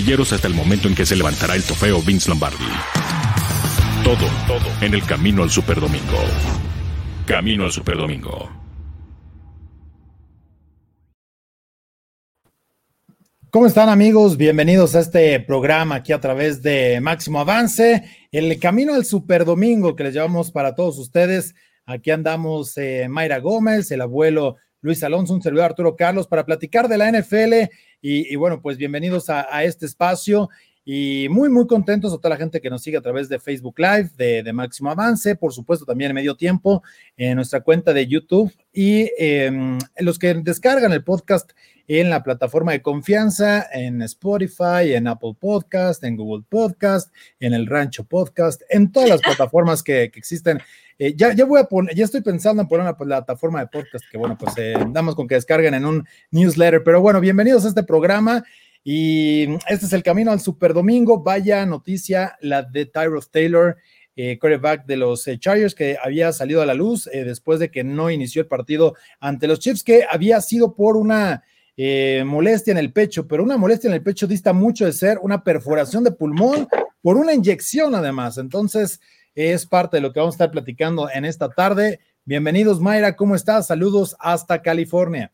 casilleros hasta el momento en que se levantará el trofeo Vince Lombardi. Todo, todo en el camino al Superdomingo. Camino al Superdomingo. ¿Cómo están amigos? Bienvenidos a este programa aquí a través de Máximo Avance, el camino al Super Domingo que les llevamos para todos ustedes. Aquí andamos eh, Mayra Gómez, el abuelo Luis Alonso, un servidor Arturo Carlos para platicar de la NFL y, bueno, pues bienvenidos a, este espacio y muy, muy contentos a toda la gente que nos sigue a través de Facebook Live, de, Máximo Avance, por supuesto también en medio tiempo en nuestra cuenta de YouTube y em, los que descargan el podcast en la plataforma de confianza, en Spotify, en Apple Podcast, en Google Podcast, en el Rancho Podcast, en todas las plataformas que, existen. Eh, ya, ya voy a poner, ya estoy pensando en poner una plataforma de podcast que, bueno, pues eh, damos con que descarguen en un newsletter. Pero bueno, bienvenidos a este programa. Y este es el camino al Super Domingo. Vaya noticia, la de Tyrod Taylor, eh, quarterback de los Chargers, que había salido a la luz después de que no inició el partido ante los Chiefs, que había sido por una eh, molestia en el pecho, pero una molestia en el pecho dista mucho de ser una perforación de pulmón por una inyección además. Entonces, es parte de lo que vamos a estar platicando en esta tarde. Bienvenidos, Mayra, ¿cómo estás? Saludos hasta California.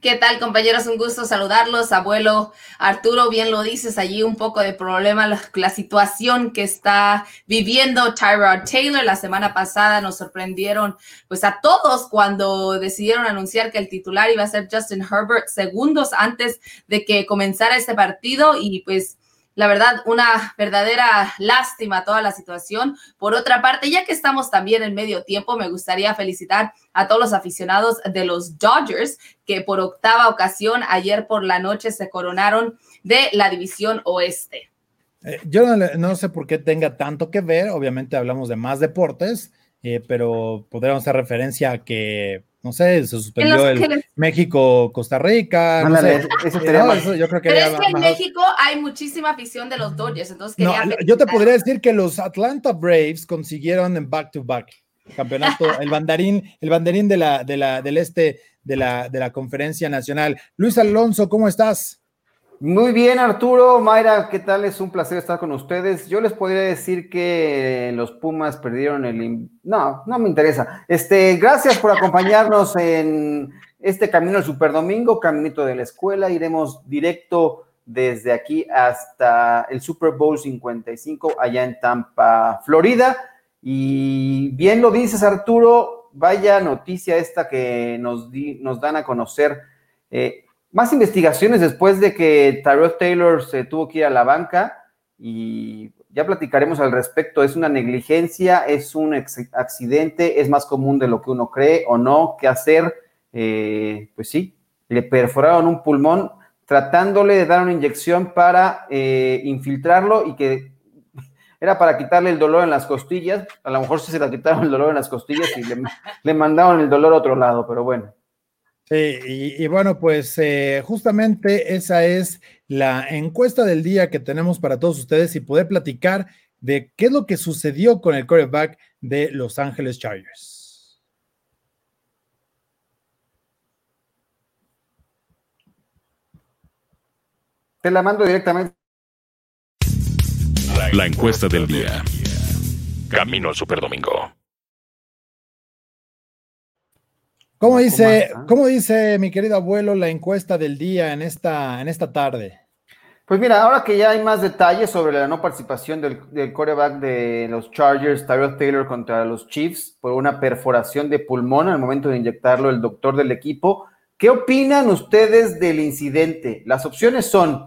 ¿Qué tal, compañeros? Un gusto saludarlos. Abuelo Arturo, bien lo dices, allí un poco de problema la, situación que está viviendo Tyrod Taylor. La semana pasada nos sorprendieron pues a todos cuando decidieron anunciar que el titular iba a ser Justin Herbert segundos antes de que comenzara este partido y pues la verdad, una verdadera lástima toda la situación. Por otra parte, ya que estamos también en medio tiempo, me gustaría felicitar a todos los aficionados de los Dodgers que por octava ocasión ayer por la noche se coronaron de la división oeste. Eh, yo no, sé por qué tenga tanto que ver, obviamente hablamos de más deportes, eh, pero podríamos hacer referencia a que no sé, se suspendió el México-Costa Rica. No sé. yo creo que Pero es que en México hay muchísima afición de los Dodgers, entonces yo te podría decir que los Atlanta Braves consiguieron en back-to-back campeonato, el banderín, el banderín de la, de la, del este de la, de la conferencia nacional. Luis Alonso, ¿cómo estás? Muy bien, Arturo, Mayra, ¿qué tal? Es un placer estar con ustedes. Yo les podría decir que los Pumas perdieron el... No, no me interesa. Este, gracias por acompañarnos en este camino al Superdomingo, caminito de la escuela. Iremos directo desde aquí hasta el Super Bowl 55 allá en Tampa, Florida. Y bien lo dices, Arturo, vaya noticia esta que nos, nos dan a conocer. Eh, más investigaciones después de que Tyrod Taylor se tuvo que ir a la banca y ya platicaremos al respecto. Es una negligencia, es un accidente, es más común de lo que uno cree o no. ¿Qué hacer? Eh, pues sí, le perforaron un pulmón tratándole de dar una inyección para eh, infiltrarlo y que era para quitarle el dolor en las costillas. A lo mejor sí se le quitaron el dolor en las costillas y le mandaron el dolor a otro lado, pero bueno. Sí, y, bueno, pues eh, justamente esa es la encuesta del día que tenemos para todos ustedes y poder platicar de qué es lo que sucedió con el quarterback de Los Ángeles Chargers. Te la mando directamente. La encuesta del día. Camino al Superdomingo. ¿Cómo dice, ¿Cómo dice mi querido abuelo la encuesta del día en esta, en esta tarde? Pues mira, ahora que ya hay más detalles sobre la no participación del, del quarterback de los Chargers, Tyrell Taylor contra los Chiefs, por una perforación de pulmón al momento de inyectarlo el doctor del equipo, ¿qué opinan ustedes del incidente? Las opciones son,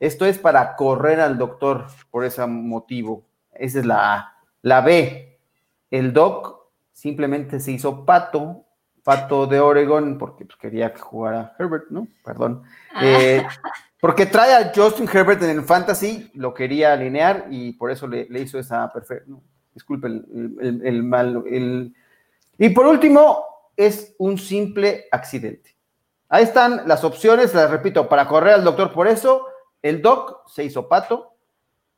esto es para correr al doctor por ese motivo, esa es la A. La B, el doc simplemente se hizo pato Pato de Oregon, porque pues, quería que jugara Herbert, ¿no? Perdón. Ah. Eh, porque trae a Justin Herbert en el fantasy, lo quería alinear y por eso le, hizo esa perfecta. No, disculpe el, mal. Y por último, es un simple accidente. Ahí están las opciones, las repito, para correr al doctor por eso. El doc se hizo pato,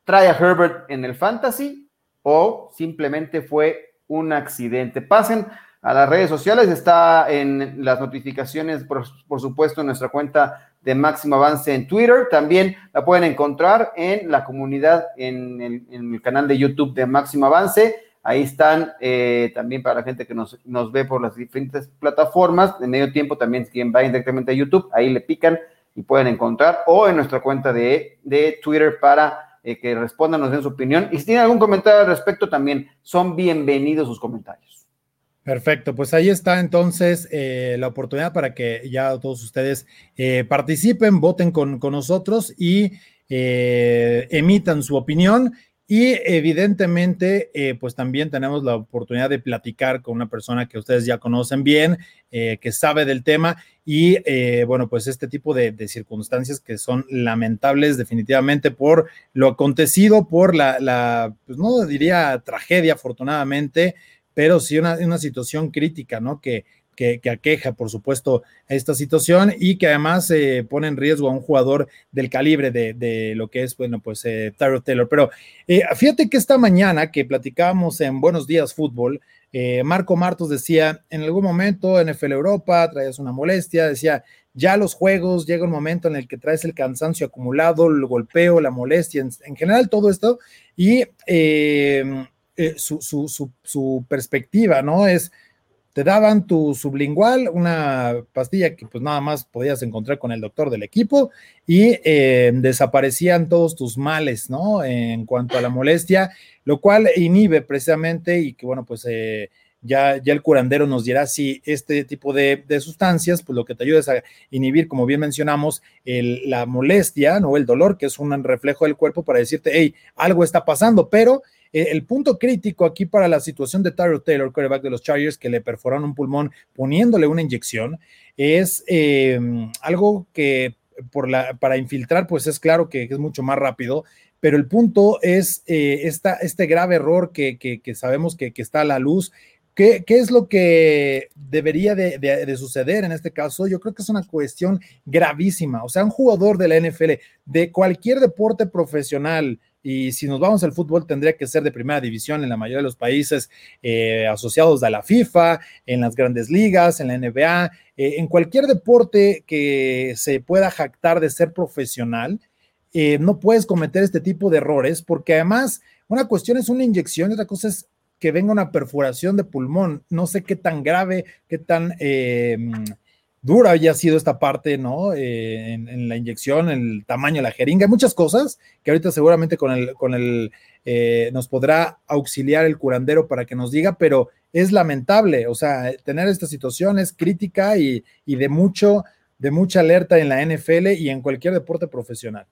trae a Herbert en el fantasy o simplemente fue un accidente. Pasen a las redes sociales, está en las notificaciones, por, supuesto, en nuestra cuenta de Máximo Avance en Twitter. También la pueden encontrar en la comunidad, en el, canal de YouTube de Máximo Avance. Ahí están eh, también para la gente que nos, ve por las diferentes plataformas. De medio tiempo también quien va directamente a YouTube, ahí le pican y pueden encontrar. O en nuestra cuenta de, de Twitter para eh, que respondan, nos den su opinión. Y si tienen algún comentario al respecto, también son bienvenidos sus comentarios. Perfecto, pues ahí está entonces eh, la oportunidad para que ya todos ustedes eh, participen, voten con, con nosotros y emitan su opinión. Y evidentemente, eh, pues también tenemos la oportunidad de platicar con una persona que ustedes ya conocen bien, eh, que sabe del tema y eh, bueno, pues este tipo de, circunstancias que son lamentables definitivamente por lo acontecido, por la, la pues no diría tragedia afortunadamente, pero sí una, una situación crítica, ¿no? Que, que, aqueja, por supuesto, esta situación y que además eh, pone en riesgo a un jugador del calibre de, lo que es, bueno, pues eh, Taylor. Pero eh, fíjate que esta mañana que platicábamos en Buenos Días Fútbol, eh, Marco Martos decía, en algún momento NFL Europa traes una molestia, decía, ya los juegos llega un momento en el que traes el cansancio acumulado, el golpeo, la molestia, en, general todo esto, y su, su, su perspectiva, ¿no? Es te daban tu sublingual, una pastilla que pues nada más podías encontrar con el doctor del equipo y eh, desaparecían todos tus males, ¿no? En cuanto a la molestia, lo cual inhibe precisamente y que bueno, pues eh, ya, ya el curandero nos dirá si este tipo de, sustancias, pues lo que te ayuda es a inhibir, como bien mencionamos, la molestia, ¿no? El dolor, que es un reflejo del cuerpo para decirte, hey, algo está pasando, pero eh, el punto crítico aquí para la situación de Tyro Taylor, quarterback de los Chargers, que le perforaron un pulmón poniéndole una inyección, es em, algo que para infiltrar, pues es claro que es mucho más rápido, pero el punto es eh, este grave error que, sabemos que, está a la luz. ¿Qué, ¿Qué, es lo que debería de, de, suceder en este caso? Yo creo que es una cuestión gravísima. O sea, un jugador de la NFL, de cualquier deporte profesional, y si nos vamos al fútbol, tendría que ser de primera división en la mayoría de los países eh, asociados a la FIFA, en las grandes ligas, en la NBA, eh, en cualquier deporte que se pueda jactar de ser profesional. Eh, no puedes cometer este tipo de errores porque además una cuestión es una inyección y otra cosa es que venga una perforación de pulmón. No sé qué tan grave, qué tan dura haya sido esta parte, ¿no? Eh, en, la inyección, el tamaño de la jeringa, muchas cosas que ahorita seguramente con el, con el, eh, nos podrá auxiliar el curandero para que nos diga, pero es lamentable, o sea, tener esta situación es crítica y, y de mucho, de mucha alerta en la NFL y en cualquier deporte profesional.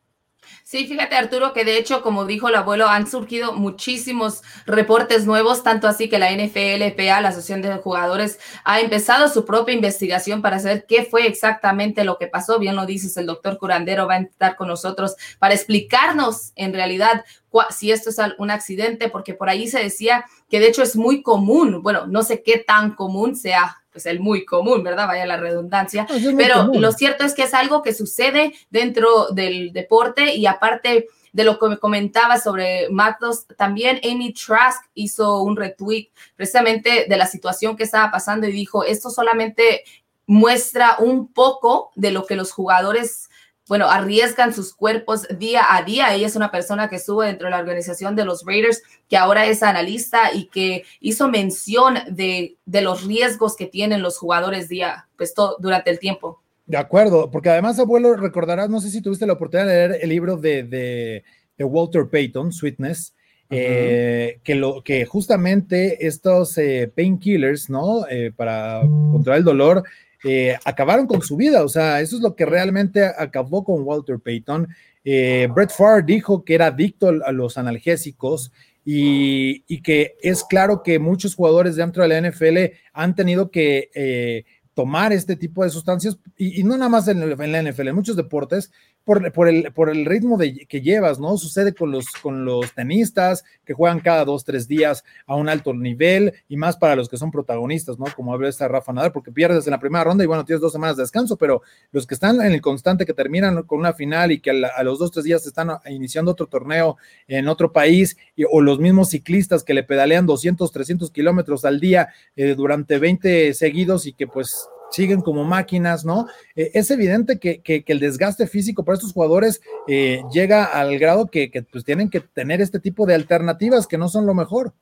Sí, fíjate Arturo que de hecho, como dijo el abuelo, han surgido muchísimos reportes nuevos, tanto así que la NFLPA, la Asociación de Jugadores, ha empezado su propia investigación para saber qué fue exactamente lo que pasó. Bien lo dices, el doctor Curandero va a estar con nosotros para explicarnos en realidad si esto es un accidente, porque por ahí se decía que de hecho es muy común, bueno, no sé qué tan común sea pues el muy común, ¿verdad? Vaya la redundancia. Pero lo cierto es que es algo que sucede dentro del deporte y aparte de lo que me comentaba sobre Matos, también Amy Trask hizo un retweet precisamente de la situación que estaba pasando y dijo, esto solamente muestra un poco de lo que los jugadores bueno, arriesgan sus cuerpos día a día. Ella es una persona que estuvo dentro de la organización de los Raiders, que ahora es analista y que hizo mención de, los riesgos que tienen los jugadores día, pues todo, durante el tiempo. De acuerdo, porque además, abuelo, recordarás, no sé si tuviste la oportunidad de leer el libro de, Walter Payton, Sweetness, eh, que, lo, que justamente estos eh, painkillers, ¿no? Eh, para controlar el dolor, eh, acabaron con su vida. O sea, eso es lo que realmente acabó con Walter Payton. Eh, Brett Favre dijo que era adicto a los analgésicos y, que es claro que muchos jugadores dentro de la NFL han tenido que eh, tomar este tipo de sustancias y, no nada más en, la NFL, en muchos deportes, por, el, por el ritmo de, que llevas, ¿no? Sucede con los, con los tenistas que juegan cada dos, tres días a un alto nivel y más para los que son protagonistas, ¿no? Como habla esta Rafa Nadal, porque pierdes en la primera ronda y bueno, tienes dos semanas de descanso, pero los que están en el constante, que terminan con una final y que a, los dos, tres días están iniciando otro torneo en otro país, o los mismos ciclistas que le pedalean 200, 300 kilómetros al día eh, durante 20 seguidos y que pues siguen como máquinas, ¿no? Eh, es evidente que, el desgaste físico para estos jugadores eh, llega al grado que, pues tienen que tener este tipo de alternativas que no son lo mejor.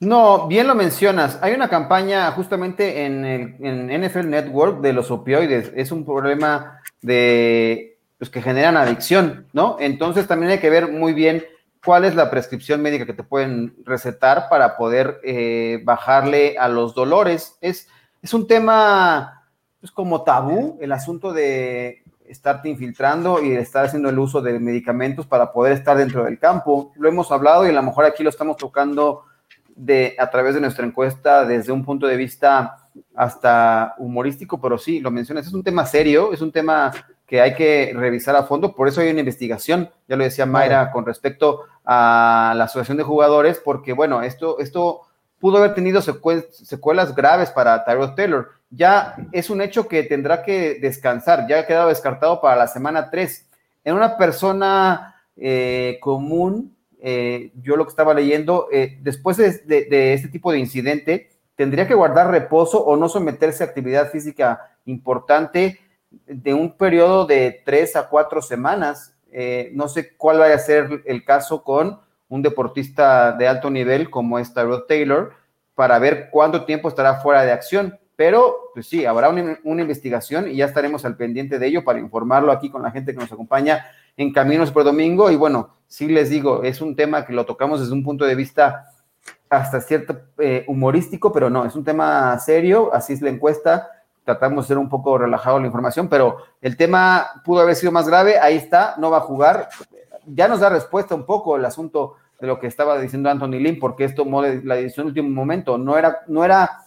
No, bien lo mencionas. Hay una campaña justamente en, el, NFL Network de los opioides. Es un problema de pues, que generan adicción, ¿no? Entonces también hay que ver muy bien cuál es la prescripción médica que te pueden recetar para poder eh, bajarle a los dolores. Es, es un tema pues, como tabú el asunto de estarte infiltrando y estar haciendo el uso de medicamentos para poder estar dentro del campo. Lo hemos hablado y a lo mejor aquí lo estamos tocando de, a través de nuestra encuesta desde un punto de vista hasta humorístico, pero sí, lo mencionas, es un tema serio, es un tema que hay que revisar a fondo, por eso hay una investigación, ya lo decía Mayra, con respecto a la asociación de jugadores, porque bueno, esto, esto pudo haber tenido secuelas graves para Tyrod Taylor. Ya es un hecho que tendrá que descansar, ya ha quedado descartado para la semana 3. En una persona eh, común, eh, yo lo que estaba leyendo, eh, después de, de, este tipo de incidente, tendría que guardar reposo o no someterse a actividad física importante de un periodo de tres a cuatro semanas. no sé cuál vaya a ser el caso con un deportista de alto nivel como es Tyrod Taylor para ver cuánto tiempo estará fuera de acción. Pero, pues sí, habrá una, investigación y ya estaremos al pendiente de ello para informarlo aquí con la gente que nos acompaña en Caminos por Domingo. Y bueno, sí les digo, es un tema que lo tocamos desde un punto de vista hasta cierto eh, humorístico, pero no, es un tema serio, así es la encuesta, tratamos de ser un poco relajado la información, pero el tema pudo haber sido más grave, ahí está, no va a jugar, ya nos da respuesta un poco el asunto de lo que estaba diciendo Anthony Lynn, porque esto tomó la decisión en último momento. No era, no era,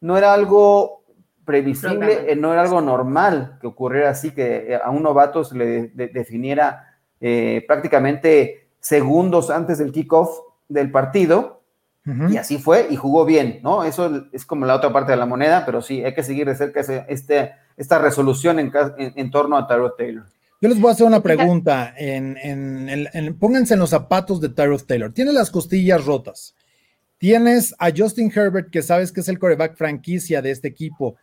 no era algo previsible, eh, no era algo normal que ocurriera así, que a un novato se le definiera eh, prácticamente segundos antes del kickoff del partido. Y así fue y jugó bien, ¿no? Eso es como la otra parte de la moneda, pero sí, hay que seguir de cerca este, esta resolución en, en, torno a Tyrod Taylor. Yo les voy a hacer una pregunta. En, pónganse en los zapatos de Tyrod Taylor. Tienes las costillas rotas. Tienes a Justin Herbert, que sabes que es el coreback franquicia de este equipo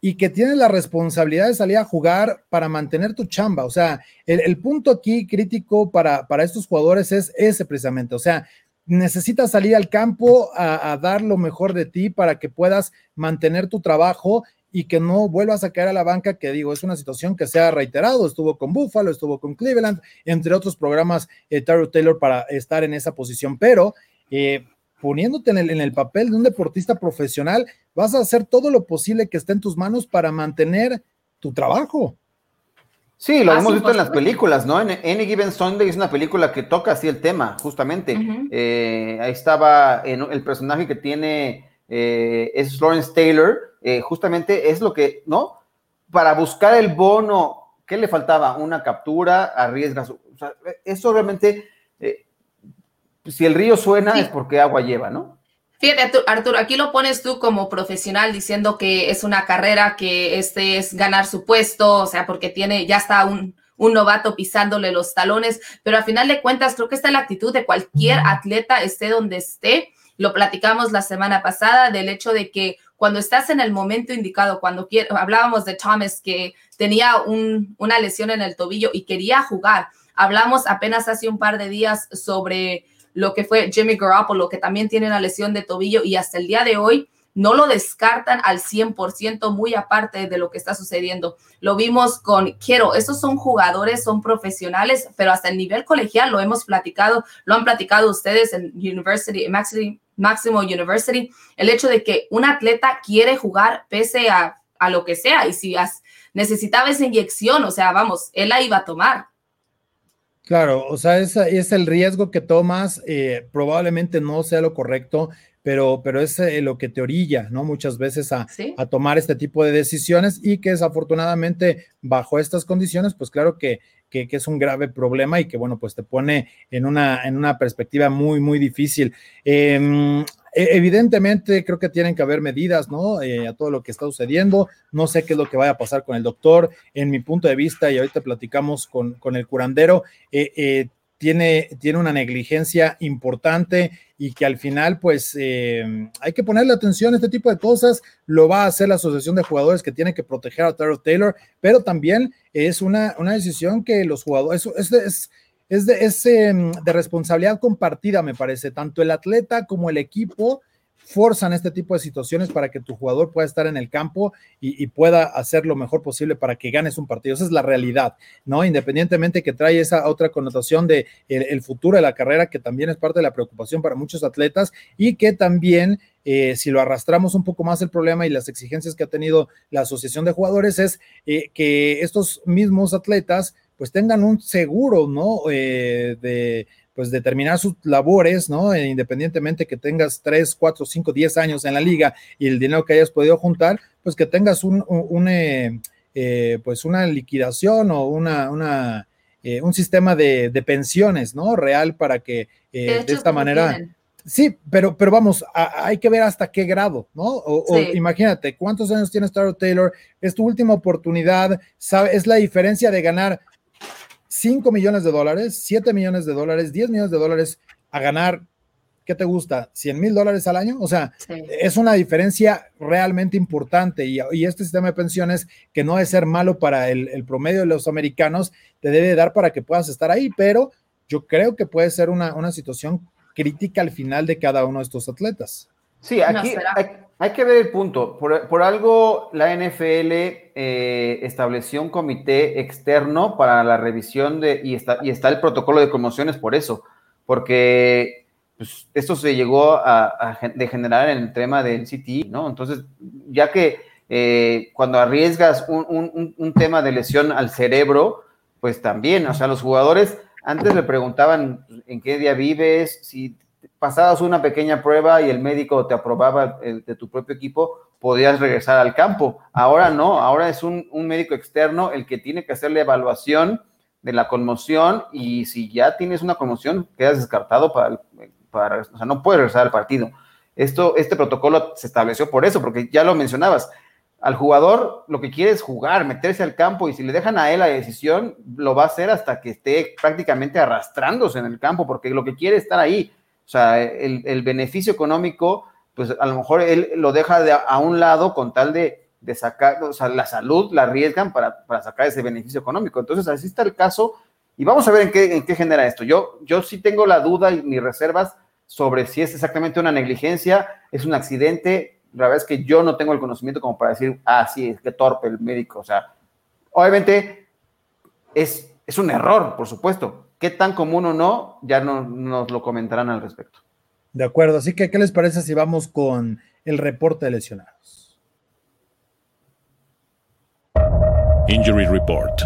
y que tiene la responsabilidad de salir a jugar para mantener tu chamba. O sea, el, punto aquí crítico para, para, estos jugadores es ese precisamente. O sea, necesitas salir al campo a, a, dar lo mejor de ti para que puedas mantener tu trabajo y que no vuelvas a caer a la banca, que digo, es una situación que se ha reiterado, estuvo con Buffalo, estuvo con Cleveland, entre otros programas, eh, Taylor para estar en esa posición, pero eh, poniéndote en el, en el papel de un deportista profesional, vas a hacer todo lo posible que esté en tus manos para mantener tu trabajo. Sí, lo hemos visto en las películas, ¿no? En Any Given Sunday es una película que toca así el tema, justamente. Eh, ahí estaba en el personaje que tiene, eh, es Lawrence Taylor, eh, justamente es lo que, ¿no? Para buscar el bono, ¿qué le faltaba? Una captura, arriesgas. O sea, eso realmente, eh, si el río suena es porque agua lleva, ¿no? Fíjate, Arturo, aquí lo pones tú como profesional diciendo que es una carrera, que este es ganar su puesto, o sea, porque tiene, ya está un, un novato pisándole los talones, pero a final de cuentas creo que está la actitud de cualquier atleta, esté donde esté. Lo platicamos la semana pasada del hecho de que cuando estás en el momento indicado, cuando hablábamos de Thomas que tenía una lesión en el tobillo y quería jugar, hablamos apenas hace un par de días sobre lo que fue Jimmy Garoppolo, que también tiene una lesión de tobillo y hasta el día de hoy no lo descartan al 100%, muy aparte de lo que está sucediendo. Lo vimos con Quiero, esos son jugadores, son profesionales, pero hasta el nivel colegial lo hemos platicado, lo han platicado ustedes en University, Máximo University, el hecho de que un atleta quiere jugar pese a, lo que sea y si necesitaba esa inyección, o sea, vamos, él la iba a tomar. Claro, o sea, es, es el riesgo que tomas, eh, probablemente no sea lo correcto, pero, pero es eh, lo que te orilla, ¿no? Muchas veces a, a, tomar este tipo de decisiones y que desafortunadamente bajo estas condiciones, pues claro que, que, es un grave problema y que, bueno, pues te pone en una, en una perspectiva muy, muy difícil. Em, e, evidentemente, creo que tienen que haber medidas, ¿no? Eh, a todo lo que está sucediendo. No sé qué es lo que vaya a pasar con el doctor. En mi punto de vista, y ahorita platicamos con, con el curandero, eh, eh tiene, tiene una negligencia importante y que al final, pues, eh, hay que ponerle atención a este tipo de cosas. Lo va a hacer la Asociación de Jugadores que tiene que proteger a Tyrell Taylor, pero también es una, una decisión que los jugadores, es, es, es, de, es em, de responsabilidad compartida, me parece, tanto el atleta como el equipo forzan este tipo de situaciones para que tu jugador pueda estar en el campo y, pueda hacer lo mejor posible para que ganes un partido. Esa es la realidad, ¿no? Independientemente que trae esa otra connotación de el, futuro de la carrera, que también es parte de la preocupación para muchos atletas y que también eh, si lo arrastramos un poco más el problema y las exigencias que ha tenido la Asociación de Jugadores es eh, que estos mismos atletas pues tengan un seguro, ¿no? Eh, de pues determinar sus labores, ¿no? E independientemente que tengas 3, 4, 5, 10 años en la liga y el dinero que hayas podido juntar, pues que tengas un, eh, eh, pues una liquidación o una, una eh, un sistema de, pensiones, ¿no? Real para que de, esta manera... Sí, pero, pero vamos, hay que ver hasta qué grado, ¿no? O, imagínate, ¿cuántos años tiene Star Taylor? Es tu última oportunidad, ¿sabe? es la diferencia de ganar 5 millones de dólares, 7 millones de dólares, 10 millones de dólares a ganar, ¿qué te gusta? 100 mil dólares al año. O sea, es una diferencia realmente importante y, este sistema de pensiones que no es ser malo para el, promedio de los americanos, te debe dar para que puedas estar ahí, pero yo creo que puede ser una, una situación crítica al final de cada uno de estos atletas. Sí, aquí hay, que ver el punto. Por, algo la NFL eh, estableció un comité externo para la revisión de, y está, y está el protocolo de conmociones por eso, porque pues, esto se llegó a, degenerar en el tema del CTI, ¿no? Entonces, ya que eh, cuando arriesgas un, un tema de lesión al cerebro, pues también, o sea, los jugadores antes le preguntaban en qué día vives, si pasabas una pequeña prueba y el médico te aprobaba de tu propio equipo, podías regresar al campo. Ahora no, ahora es un, médico externo el que tiene que hacer la evaluación de la conmoción y si ya tienes una conmoción, quedas descartado para, para o sea, no puedes regresar al partido. Esto, este protocolo se estableció por eso, porque ya lo mencionabas. Al jugador lo que quiere es jugar, meterse al campo y si le dejan a él la decisión, lo va a hacer hasta que esté prácticamente arrastrándose en el campo, porque lo que quiere es estar ahí o sea, el, beneficio económico, pues a lo mejor él lo deja de a, un lado con tal de, sacar, o sea, la salud la arriesgan para, sacar ese beneficio económico. Entonces, así está el caso y vamos a ver en qué, en qué genera esto. Yo, yo sí tengo la duda y mis reservas sobre si es exactamente una negligencia, es un accidente. La verdad es que yo no tengo el conocimiento como para decir, ah, sí, es que torpe el médico. O sea, obviamente es, es un error, por supuesto, ¿Qué tan común o no? Ya no, nos lo comentarán al respecto. De acuerdo, así que ¿qué les parece si vamos con el reporte de lesionados? Injury Report.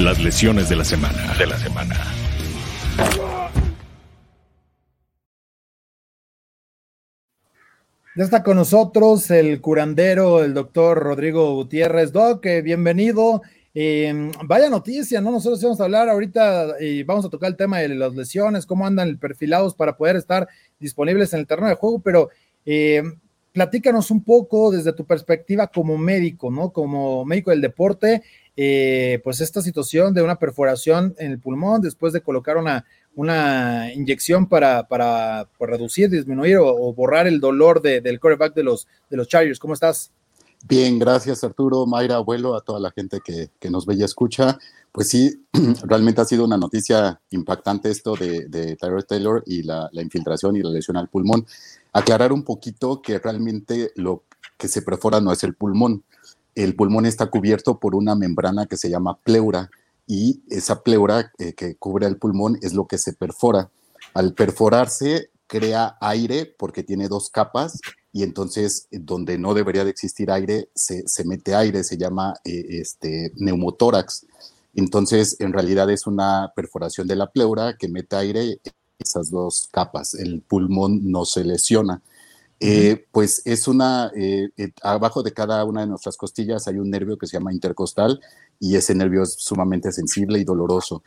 Las lesiones de la semana. De la semana. Ya está con nosotros el curandero, el doctor Rodrigo Gutiérrez. Doc, eh, bienvenido. Em, vaya noticia, ¿no? Nosotros vamos a hablar ahorita y vamos a tocar el tema de las lesiones, cómo andan perfilados para poder estar disponibles en el terreno de juego, pero em, platícanos un poco desde tu perspectiva como médico, ¿no? Como médico del deporte, eh, pues esta situación de una perforación en el pulmón después de colocar una, una inyección para, para, reducir, disminuir o, borrar el dolor del quarterback de los, de los Chargers. ¿Cómo estás? Bien, gracias Arturo, Mayra, abuelo, a toda la gente que, nos ve y escucha. Pues sí, realmente ha sido una noticia impactante esto de, de Taylor y la, infiltración y la lesión al pulmón. Aclarar un poquito que realmente lo que se perfora no es el pulmón. El pulmón está cubierto por una membrana que se llama pleura y esa pleura eh, que cubre el pulmón es lo que se perfora. Al perforarse crea aire porque tiene dos capas y entonces eh, donde no debería de existir aire, se, mete aire, se llama eh, este, neumotórax. Entonces, en realidad es una perforación de la pleura que mete aire esas dos capas. El pulmón no se lesiona. Eh, pues es una, eh, eh, abajo de cada una de nuestras costillas hay un nervio que se llama intercostal y ese nervio es sumamente sensible y doloroso.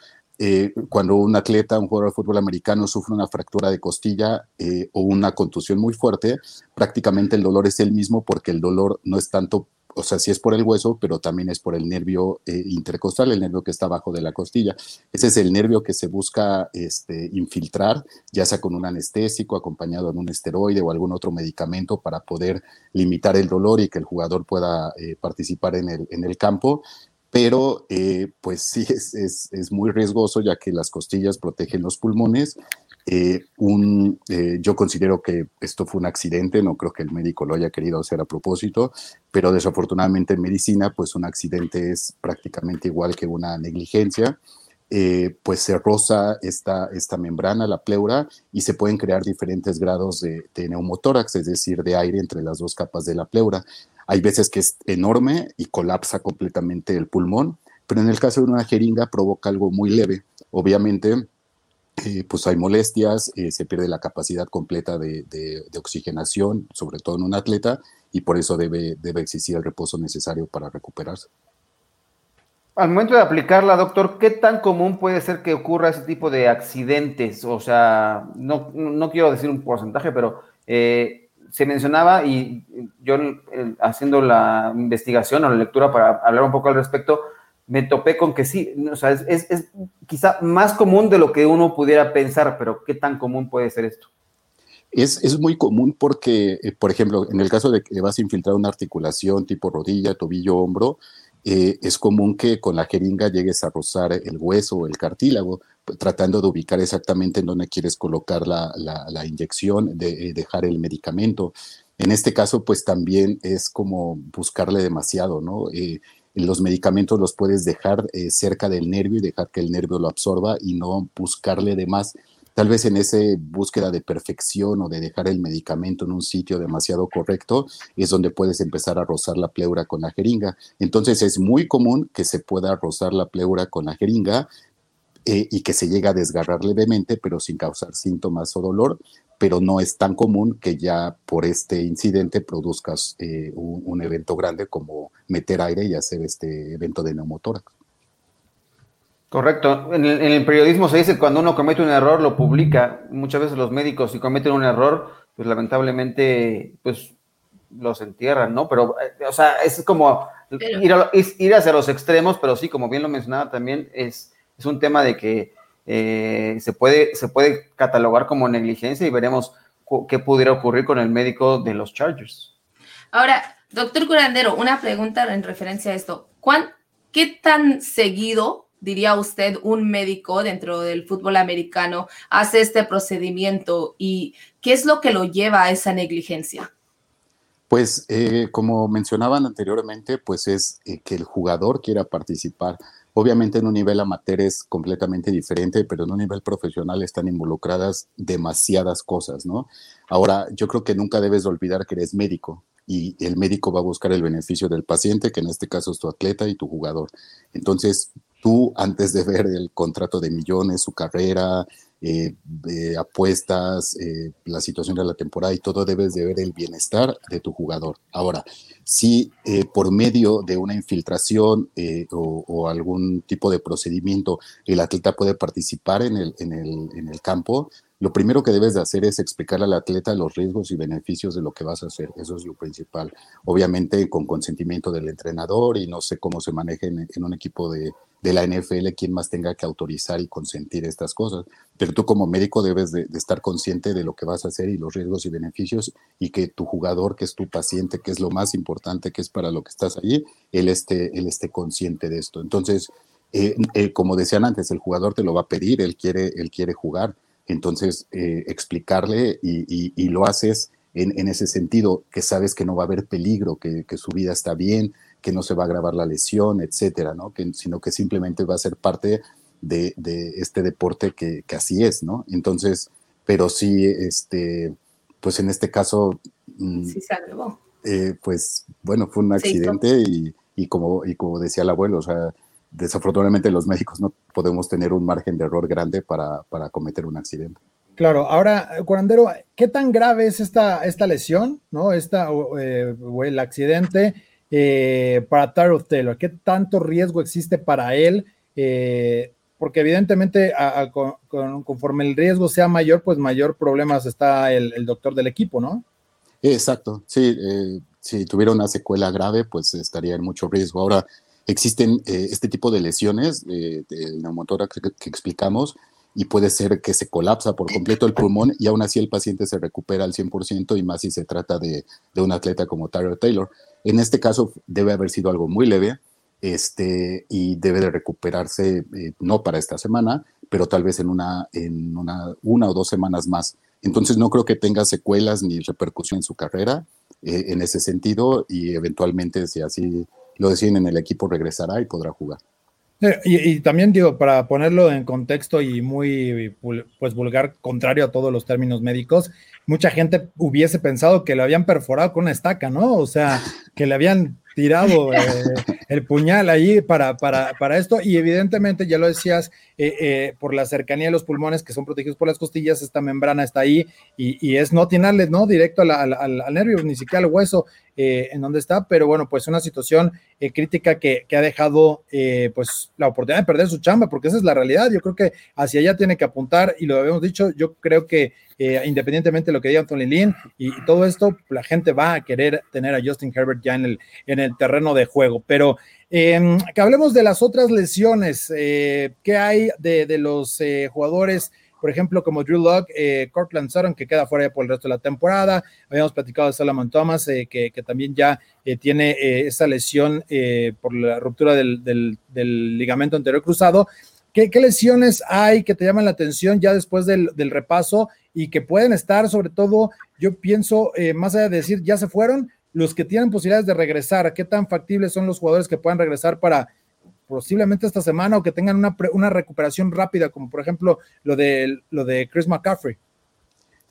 Cuando un atleta, un jugador de fútbol americano sufre una fractura de costilla o una contusión muy fuerte, prácticamente el dolor es el mismo porque el dolor no es tanto o sea, sí es por el hueso, pero también es por el nervio eh, intercostal, el nervio que está abajo de la costilla. Ese es el nervio que se busca este, infiltrar, ya sea con un anestésico, acompañado de un esteroide o algún otro medicamento para poder limitar el dolor y que el jugador pueda eh, participar en el campo pero eh, pues sí es, es, es, muy riesgoso ya que las costillas protegen los pulmones eh, un, eh, yo considero que esto fue un accidente, no creo que el médico lo haya querido hacer a propósito, pero desafortunadamente en medicina, pues un accidente es prácticamente igual que una negligencia. Eh, pues se roza esta, esta membrana, la pleura, y se pueden crear diferentes grados de, de, neumotórax, es decir, de aire entre las dos capas de la pleura. Hay veces que es enorme y colapsa completamente el pulmón, pero en el caso de una jeringa provoca algo muy leve. Obviamente, eh, pues hay molestias, eh, se pierde la capacidad completa de, oxigenación, sobre todo en un atleta, y por eso debe, debe existir el reposo necesario para recuperarse. Al momento de aplicarla, doctor, ¿qué tan común puede ser que ocurra ese tipo de accidentes? O sea, no, no quiero decir un porcentaje, pero eh, se mencionaba y yo haciendo la investigación o la lectura para hablar un poco al respecto, me topé con que sí, o sea, es, es, quizá más común de lo que uno pudiera pensar, pero ¿qué tan común puede ser esto? Es, es muy común porque, eh, por ejemplo, en el caso de que vas a infiltrar una articulación tipo rodilla, tobillo, hombro, eh, es común que con la jeringa llegues a rozar el hueso o el cartílago, tratando de ubicar exactamente en dónde quieres colocar la, inyección, de, eh, dejar el medicamento. En este caso, pues también es como buscarle demasiado, ¿no? los medicamentos los puedes dejar eh, cerca del nervio y dejar que el nervio lo absorba y no buscarle de más. Tal vez en esa búsqueda de perfección o de dejar el medicamento en un sitio demasiado correcto es donde puedes empezar a rozar la pleura con la jeringa. Entonces es muy común que se pueda rozar la pleura con la jeringa eh, y que se llegue a desgarrar levemente, pero sin causar síntomas o dolor, pero no es tan común que ya por este incidente produzcas eh, un, evento grande como meter aire y hacer este evento de neumotórax. Correcto. En el, periodismo se dice que cuando uno comete un error lo publica. Muchas veces los médicos si cometen un error, pues lamentablemente pues los entierran, ¿no? Pero, eh, o sea, es como ir, ir, hacia los extremos, pero sí, como bien lo mencionaba también, es, es un tema de que eh, se, puede, se puede catalogar como negligencia y veremos qué pudiera ocurrir con el médico de los Chargers. Ahora, doctor Curandero, una pregunta en referencia a esto. ¿Cuán, ¿Qué tan seguido, diría usted, un médico dentro del fútbol americano hace este procedimiento y qué es lo que lo lleva a esa negligencia? Pues eh, como mencionaban anteriormente, pues es eh, que el jugador quiera participar Obviamente en un nivel amateur es completamente diferente, pero en un nivel profesional están involucradas demasiadas cosas, ¿no? Ahora, yo creo que nunca debes olvidar que eres médico y el médico va a buscar el beneficio del paciente, que en este caso es tu atleta y tu jugador. Entonces, tú antes de ver el contrato de millones, su carrera, eh, apuestas, eh, la situación de la temporada y todo, debes de ver el bienestar de tu jugador. Ahora, si eh, por medio de una infiltración o, algún tipo de procedimiento el atleta puede participar en el, en el, en el campo, lo primero que debes de hacer es explicarle al atleta los riesgos y beneficios de lo que vas a hacer. Eso es lo principal. Obviamente con consentimiento del entrenador y no sé cómo se maneja en, un equipo de, la NFL quién más tenga que autorizar y consentir estas cosas. Pero tú como médico debes de, estar consciente de lo que vas a hacer y los riesgos y beneficios y que tu jugador, que es tu paciente, que es lo más importante, que es para lo que estás allí, él esté, consciente de esto. Entonces, eh, eh, como decían antes, el jugador te lo va a pedir, él quiere, él quiere jugar entonces, eh, explicarle y, lo haces en, ese sentido, que sabes que no va a haber peligro, que, su vida está bien, que no se va a agravar la lesión, etcétera, ¿no? Que, sino que simplemente va a ser parte de, este deporte que, así es, ¿no? Entonces, pero sí, este, pues en este caso. Mm, sí se. Eh, pues bueno, fue un accidente y, y, como, y como decía el abuelo, o sea, desafortunadamente los médicos no podemos tener un margen de error grande para, cometer un accidente. Claro, ahora, Curandero, ¿qué tan grave es esta, esta lesión, ¿no? Esta, eh, o el accidente eh, para Tyrell Taylor? ¿Qué tanto riesgo existe para él? Eh, porque evidentemente conforme el riesgo sea mayor, pues mayor problemas está el, doctor del equipo, ¿no? Exacto, sí, si tuviera una secuela grave, pues estaría en mucho riesgo. Ahora, existen este tipo de lesiones de, neumotora que, que explicamos, y puede ser que se colapsa por completo el pulmón y aún así el paciente se recupera al 100% y más si se trata de, un atleta como Tyler Taylor. En este caso debe haber sido algo muy leve este, y debe de recuperarse eh, no para esta semana, pero tal vez en, una, en una, una o dos semanas más. Entonces no creo que tenga secuelas ni repercusión en su carrera eh, en ese sentido y eventualmente si así lo deciden en el equipo regresará y podrá jugar. Eh, y, también digo, para ponerlo en contexto y muy pues vulgar, contrario a todos los términos médicos, mucha gente hubiese pensado que lo habían perforado con una estaca, ¿no? O sea, que le habían tirado eh, el puñal ahí para, para, para, esto. Y evidentemente, ya lo decías, eh, eh, por la cercanía de los pulmones que son protegidos por las costillas, esta membrana está ahí y, es no atinarle, ¿no? Directo al, al, nervio, ni siquiera al hueso en donde está. Pero bueno, pues una situación crítica que, que, ha dejado pues la oportunidad de perder su chamba, porque esa es la realidad. Yo creo que hacia allá tiene que apuntar y lo habíamos dicho, yo creo que eh, independientemente de lo que diga Anthony Lynn y, todo esto, la gente va a querer tener a Justin Herbert ya en el, en el terreno de juego. Pero em, que hablemos de las otras lesiones, eh, ¿qué hay de, los eh, jugadores? Por ejemplo, como Drew Locke, eh, Cortland Sutton, que queda fuera por el resto de la temporada. Habíamos platicado de Solomon Thomas, que, también ya tiene esa lesión por la ruptura del, del, ligamento anterior cruzado. ¿Qué, lesiones hay que te llaman la atención ya después del, repaso y que pueden estar, sobre todo, yo pienso, eh, más allá de decir ya se fueron, los que tienen posibilidades de regresar? ¿Qué tan factibles son los jugadores que puedan regresar para posiblemente esta semana o que tengan una, recuperación rápida, como por ejemplo lo de, lo de Chris McCaffrey?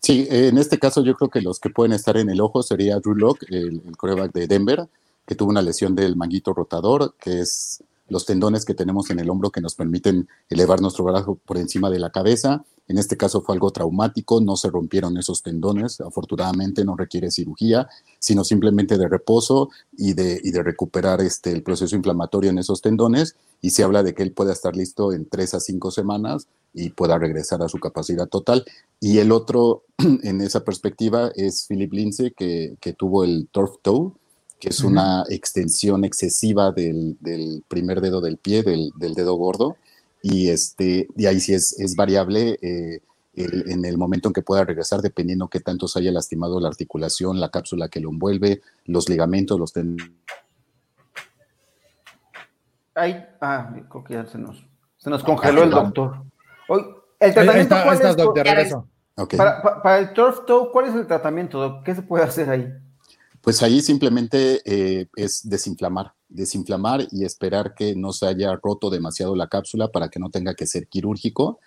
Sí, en este caso yo creo que los que pueden estar en el ojo sería Drew Locke, el, el coreback de Denver, que tuvo una lesión del manguito rotador, que es los tendones que tenemos en el hombro que nos permiten elevar nuestro brazo por encima de la cabeza. En este caso fue algo traumático, no se rompieron esos tendones, afortunadamente no requiere cirugía, sino simplemente de reposo y de, y de recuperar este, el proceso inflamatorio en esos tendones. Y se habla de que él pueda estar listo en tres a cinco semanas y pueda regresar a su capacidad total. Y el otro, en esa perspectiva, es Philip Lindsay, que, que tuvo el turf toe, que es una extensión excesiva del, primer dedo del pie, del, dedo gordo, y, este, y ahí sí es, es variable eh, en el momento en que pueda regresar, dependiendo qué tanto se haya lastimado la articulación, la cápsula que lo envuelve, los ligamentos, los tendones. Ay, ah, creo que ya se nos, se nos congeló el doctor. Hoy, ¿El tratamiento cuál es? Para, para, el turf toe, ¿cuál es el tratamiento? ¿Qué se puede hacer ahí? Pues ahí simplemente eh, es desinflamar, desinflamar y esperar que no se haya roto demasiado la cápsula para que no tenga que ser quirúrgico.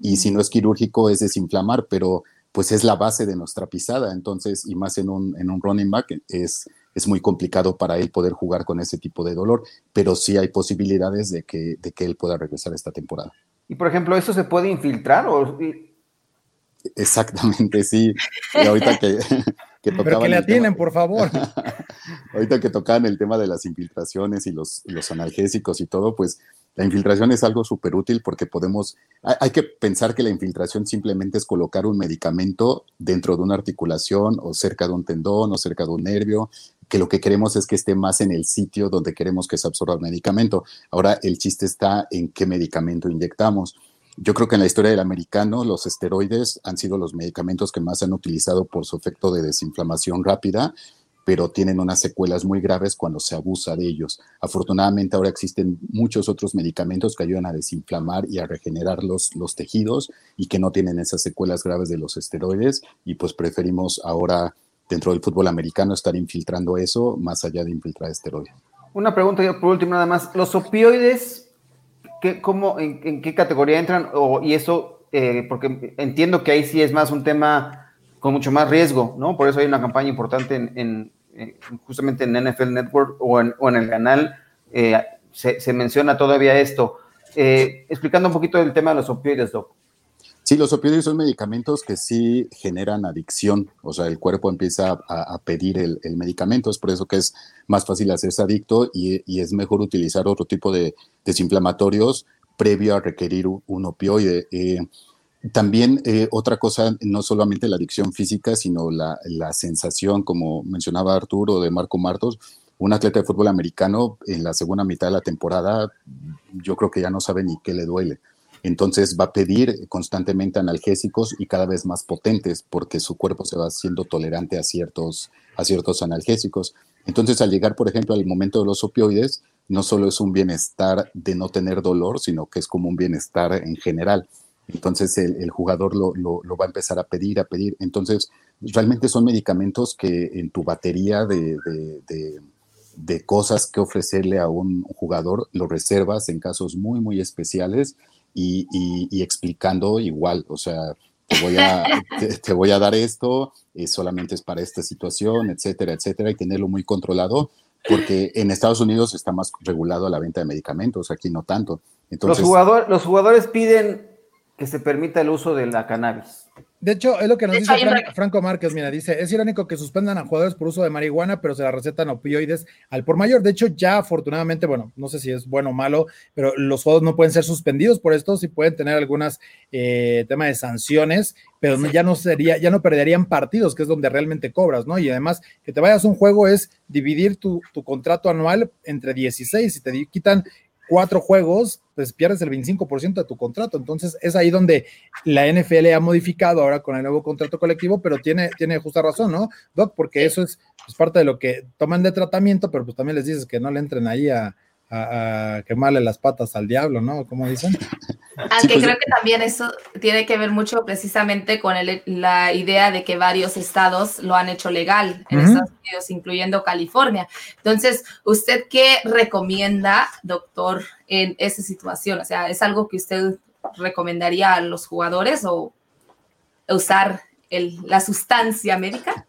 Y si no es quirúrgico es desinflamar, pero pues es la base de nuestra pisada. Entonces, y más en un, en un running back, es, es muy complicado para él poder jugar con ese tipo de dolor, pero sí hay posibilidades de que, de que él pueda regresar esta temporada. Y por ejemplo, ¿eso se puede infiltrar? O... Exactamente, sí. Y ahorita que, Pero que le atienen, por favor. Ahorita que tocaban el tema de las infiltraciones y los, los analgésicos y todo, pues la infiltración es algo súper útil porque podemos, hay, que pensar que la infiltración simplemente es colocar un medicamento dentro de una articulación o cerca de un tendón o cerca de un nervio, que lo que queremos es que esté más en el sitio donde queremos que se absorba el medicamento. Ahora el chiste está en qué medicamento inyectamos. Yo creo que en la historia del americano los esteroides han sido los medicamentos que más han utilizado por su efecto de desinflamación rápida, pero tienen unas secuelas muy graves cuando se abusa de ellos. Afortunadamente ahora existen muchos otros medicamentos que ayudan a desinflamar y a regenerar los, los tejidos y que no tienen esas secuelas graves de los esteroides y pues preferimos ahora dentro del fútbol americano estar infiltrando eso más allá de infiltrar esteroides. Una pregunta por último nada más. ¿Los opioides ¿qué, cómo, en, qué categoría entran? Y eso, eh, porque entiendo que ahí sí es más un tema con mucho más riesgo, ¿no? Por eso hay una campaña importante en, justamente en NFL Network o en, el canal, eh, se, menciona todavía esto. Eh, explicando un poquito el tema de los opioides, Doc. Sí, los opioides son medicamentos que sí generan adicción, o sea, el cuerpo empieza a, pedir el, medicamento, es por eso que es más fácil hacerse adicto y, es mejor utilizar otro tipo de desinflamatorios previo a requerir un, opioide. Eh, también eh, otra cosa, no solamente la adicción física, sino la, la, sensación, como mencionaba Arturo, de Marco Martos, un atleta de fútbol americano en la segunda mitad de la temporada, yo creo que ya no sabe ni qué le duele entonces va a pedir constantemente analgésicos y cada vez más potentes porque su cuerpo se va haciendo tolerante a ciertos, a ciertos analgésicos. Entonces al llegar, por ejemplo, al momento de los opioides, no solo es un bienestar de no tener dolor, sino que es como un bienestar en general. Entonces el, jugador lo, va a empezar a pedir, a pedir. Entonces realmente son medicamentos que en tu batería de, de cosas que ofrecerle a un jugador lo reservas en casos muy, muy especiales y, explicando igual, o sea, te voy a, te, voy a dar esto, eh, solamente es para esta situación, etcétera, etcétera, y tenerlo muy controlado, porque en Estados Unidos está más regulado la venta de medicamentos, aquí no tanto. Entonces, los, los jugadores piden que se permita el uso de la cannabis. De hecho, es lo que nos dice Franco Márquez, mira, dice, es irónico que suspendan a jugadores por uso de marihuana, pero se la recetan opioides al por mayor. De hecho, ya afortunadamente, bueno, no sé si es bueno o malo, pero los juegos no pueden ser suspendidos por esto, sí pueden tener algunas eh, temas de sanciones, pero ya no sería, ya no perderían partidos, que es donde realmente cobras, ¿no? Y además, que te vayas a un juego es dividir tu, tu contrato anual entre 16 y te quitan cuatro juegos, pues pierdes el 25% de tu contrato. Entonces es ahí donde la NFL ha modificado ahora con el nuevo contrato colectivo, pero tiene, tiene justa razón, ¿no, Doc? Porque eso es pues, parte de lo que toman de tratamiento, pero pues también les dices que no le entren ahí a, a, quemarle las patas al diablo, ¿no? Como dicen. Aunque pues, creo que también eso tiene que ver mucho precisamente con la idea de que varios estados lo han hecho legal en Estados Unidos, incluyendo California. Entonces, ¿usted qué recomienda, doctor, en esa situación? O sea, ¿es algo que usted recomendaría a los jugadores o usar la sustancia médica?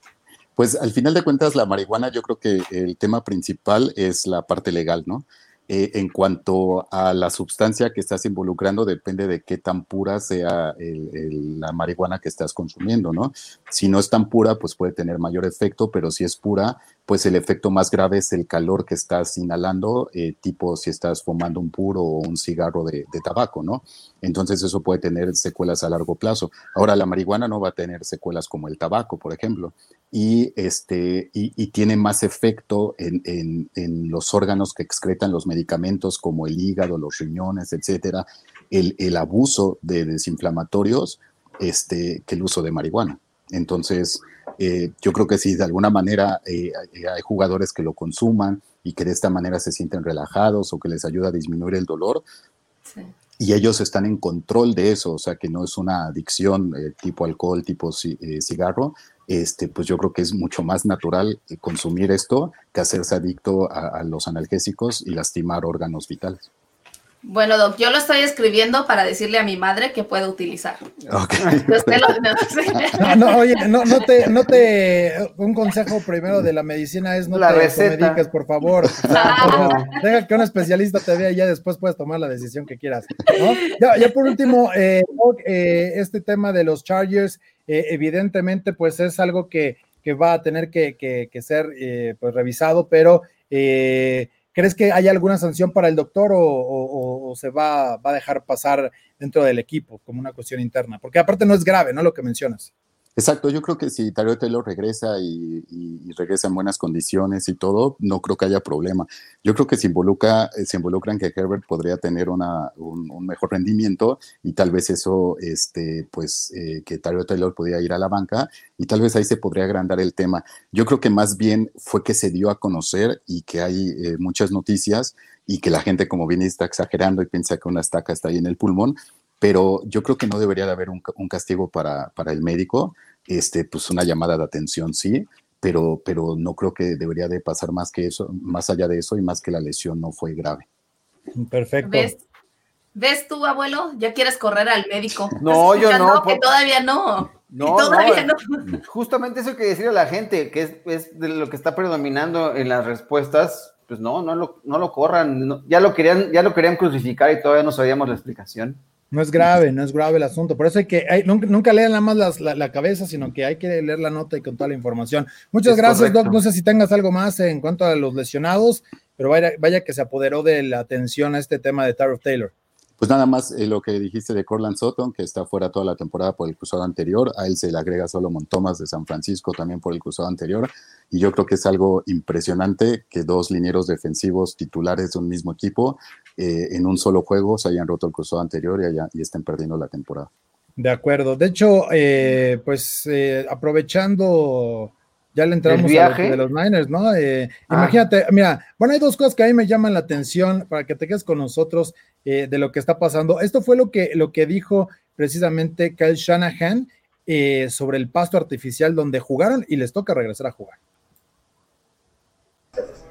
Pues al final de cuentas, la marihuana, yo creo que el tema principal es la parte legal, ¿no? Eh, en cuanto a la sustancia que estás involucrando, depende de qué tan pura sea la marihuana que estás consumiendo, ¿no? Si no es tan pura, pues puede tener mayor efecto, pero si es pura, pues el efecto más grave es el calor que estás inhalando, eh, tipo si estás fumando un puro o un cigarro de, tabaco, ¿no? Entonces eso puede tener secuelas a largo plazo. Ahora, la marihuana no va a tener secuelas como el tabaco, por ejemplo, y, este, y, tiene más efecto en, los órganos que excretan los medicamentos medicamentos como el hígado, los riñones, etcétera, el, el abuso de desinflamatorios este, que el uso de marihuana. Entonces, eh, yo creo que si de alguna manera eh, hay jugadores que lo consuman y que de esta manera se sienten relajados o que les ayuda a disminuir el dolor, y ellos están en control de eso, o sea, que no es una adicción eh, tipo alcohol, tipo cigarro, este, pues yo creo que es mucho más natural eh, consumir esto que hacerse adicto a, los analgésicos y lastimar órganos vitales. Bueno, Doc, yo lo estoy escribiendo para decirle a mi madre que puede utilizar. Okay. no, no, oye, no, no, te, no te, un consejo primero de la medicina es no la te mediques, por favor. Ah. Deja que un especialista te vea y ya después puedes tomar la decisión que quieras. Ya, ya por último, eh, eh, este tema de los Chargers, eh, evidentemente, pues es algo que, va a tener que, ser eh, pues, revisado, pero eh, ¿crees que hay alguna sanción para el doctor o, se va, va, a dejar pasar dentro del equipo como una cuestión interna? Porque aparte no es grave, ¿no? Lo que mencionas. Exacto, yo creo que si Tario Taylor regresa y, regresa en buenas condiciones y todo, no creo que haya problema. Yo creo que se involucra, eh, se involucran que Herbert podría tener una, un, mejor rendimiento y tal vez eso, este, pues, eh, que Tario Taylor podría ir a la banca y tal vez ahí se podría agrandar el tema. Yo creo que más bien fue que se dio a conocer y que hay eh, muchas noticias y que la gente como bien está exagerando y piensa que una estaca está ahí en el pulmón, pero yo creo que no debería de haber un, castigo para, para, el médico, este, pues una llamada de atención sí, pero, pero no creo que debería de pasar más que eso, más allá de eso y más que la lesión no fue grave. Perfecto. ¿Ves, ¿Ves tú, abuelo? ¿Ya quieres correr al médico? No, yo no. Que todavía no. No, todavía no, Justamente eso que decía la gente, que es, es, de lo que está predominando en las respuestas, pues no, no lo, no lo corran. ya, lo querían, ya lo querían crucificar y todavía no sabíamos la explicación. No es grave, no es grave el asunto. Por eso hay que, nunca, lean nada más la, cabeza, sino que hay que leer la nota y con toda la información. Muchas gracias, Doc. No sé si tengas algo más en cuanto a los lesionados, pero vaya, vaya que se apoderó de la atención a este tema de Tyrell Taylor. Pues nada más eh, lo que dijiste de Corland Sutton, que está fuera toda la temporada por el cruzado anterior. A él se le agrega Solomon Thomas de San Francisco también por el cruzado anterior. Y yo creo que es algo impresionante que dos linieros defensivos titulares de un mismo equipo eh, en un solo juego se hayan roto el cruzado anterior y, y estén perdiendo la temporada. De acuerdo. De hecho, eh, pues aprovechando ya le entramos a de los Niners, ¿no? Ah. Imagínate, mira, bueno, hay dos cosas que a mí me llaman la atención para que te quedes con nosotros. Eh, de lo que está pasando. Esto fue lo que, lo que dijo precisamente Kyle Shanahan eh, sobre el pasto artificial donde jugaron y les toca regresar a jugar.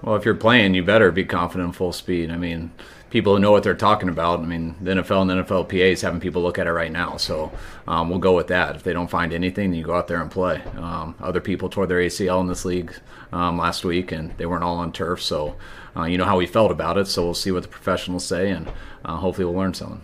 Well, if you're playing, you better be confident in full speed. I mean, people who know what they're talking about. I mean, the NFL and the NFLPA is having people look at it right now. So um, we'll go with that. If they don't find anything, then you go out there and play. Um, other people tore their ACL in this league um, last week, and they weren't all on turf. So uh, you know how we felt about it. So we'll see what the professionals say, and uh, hopefully we'll learn something.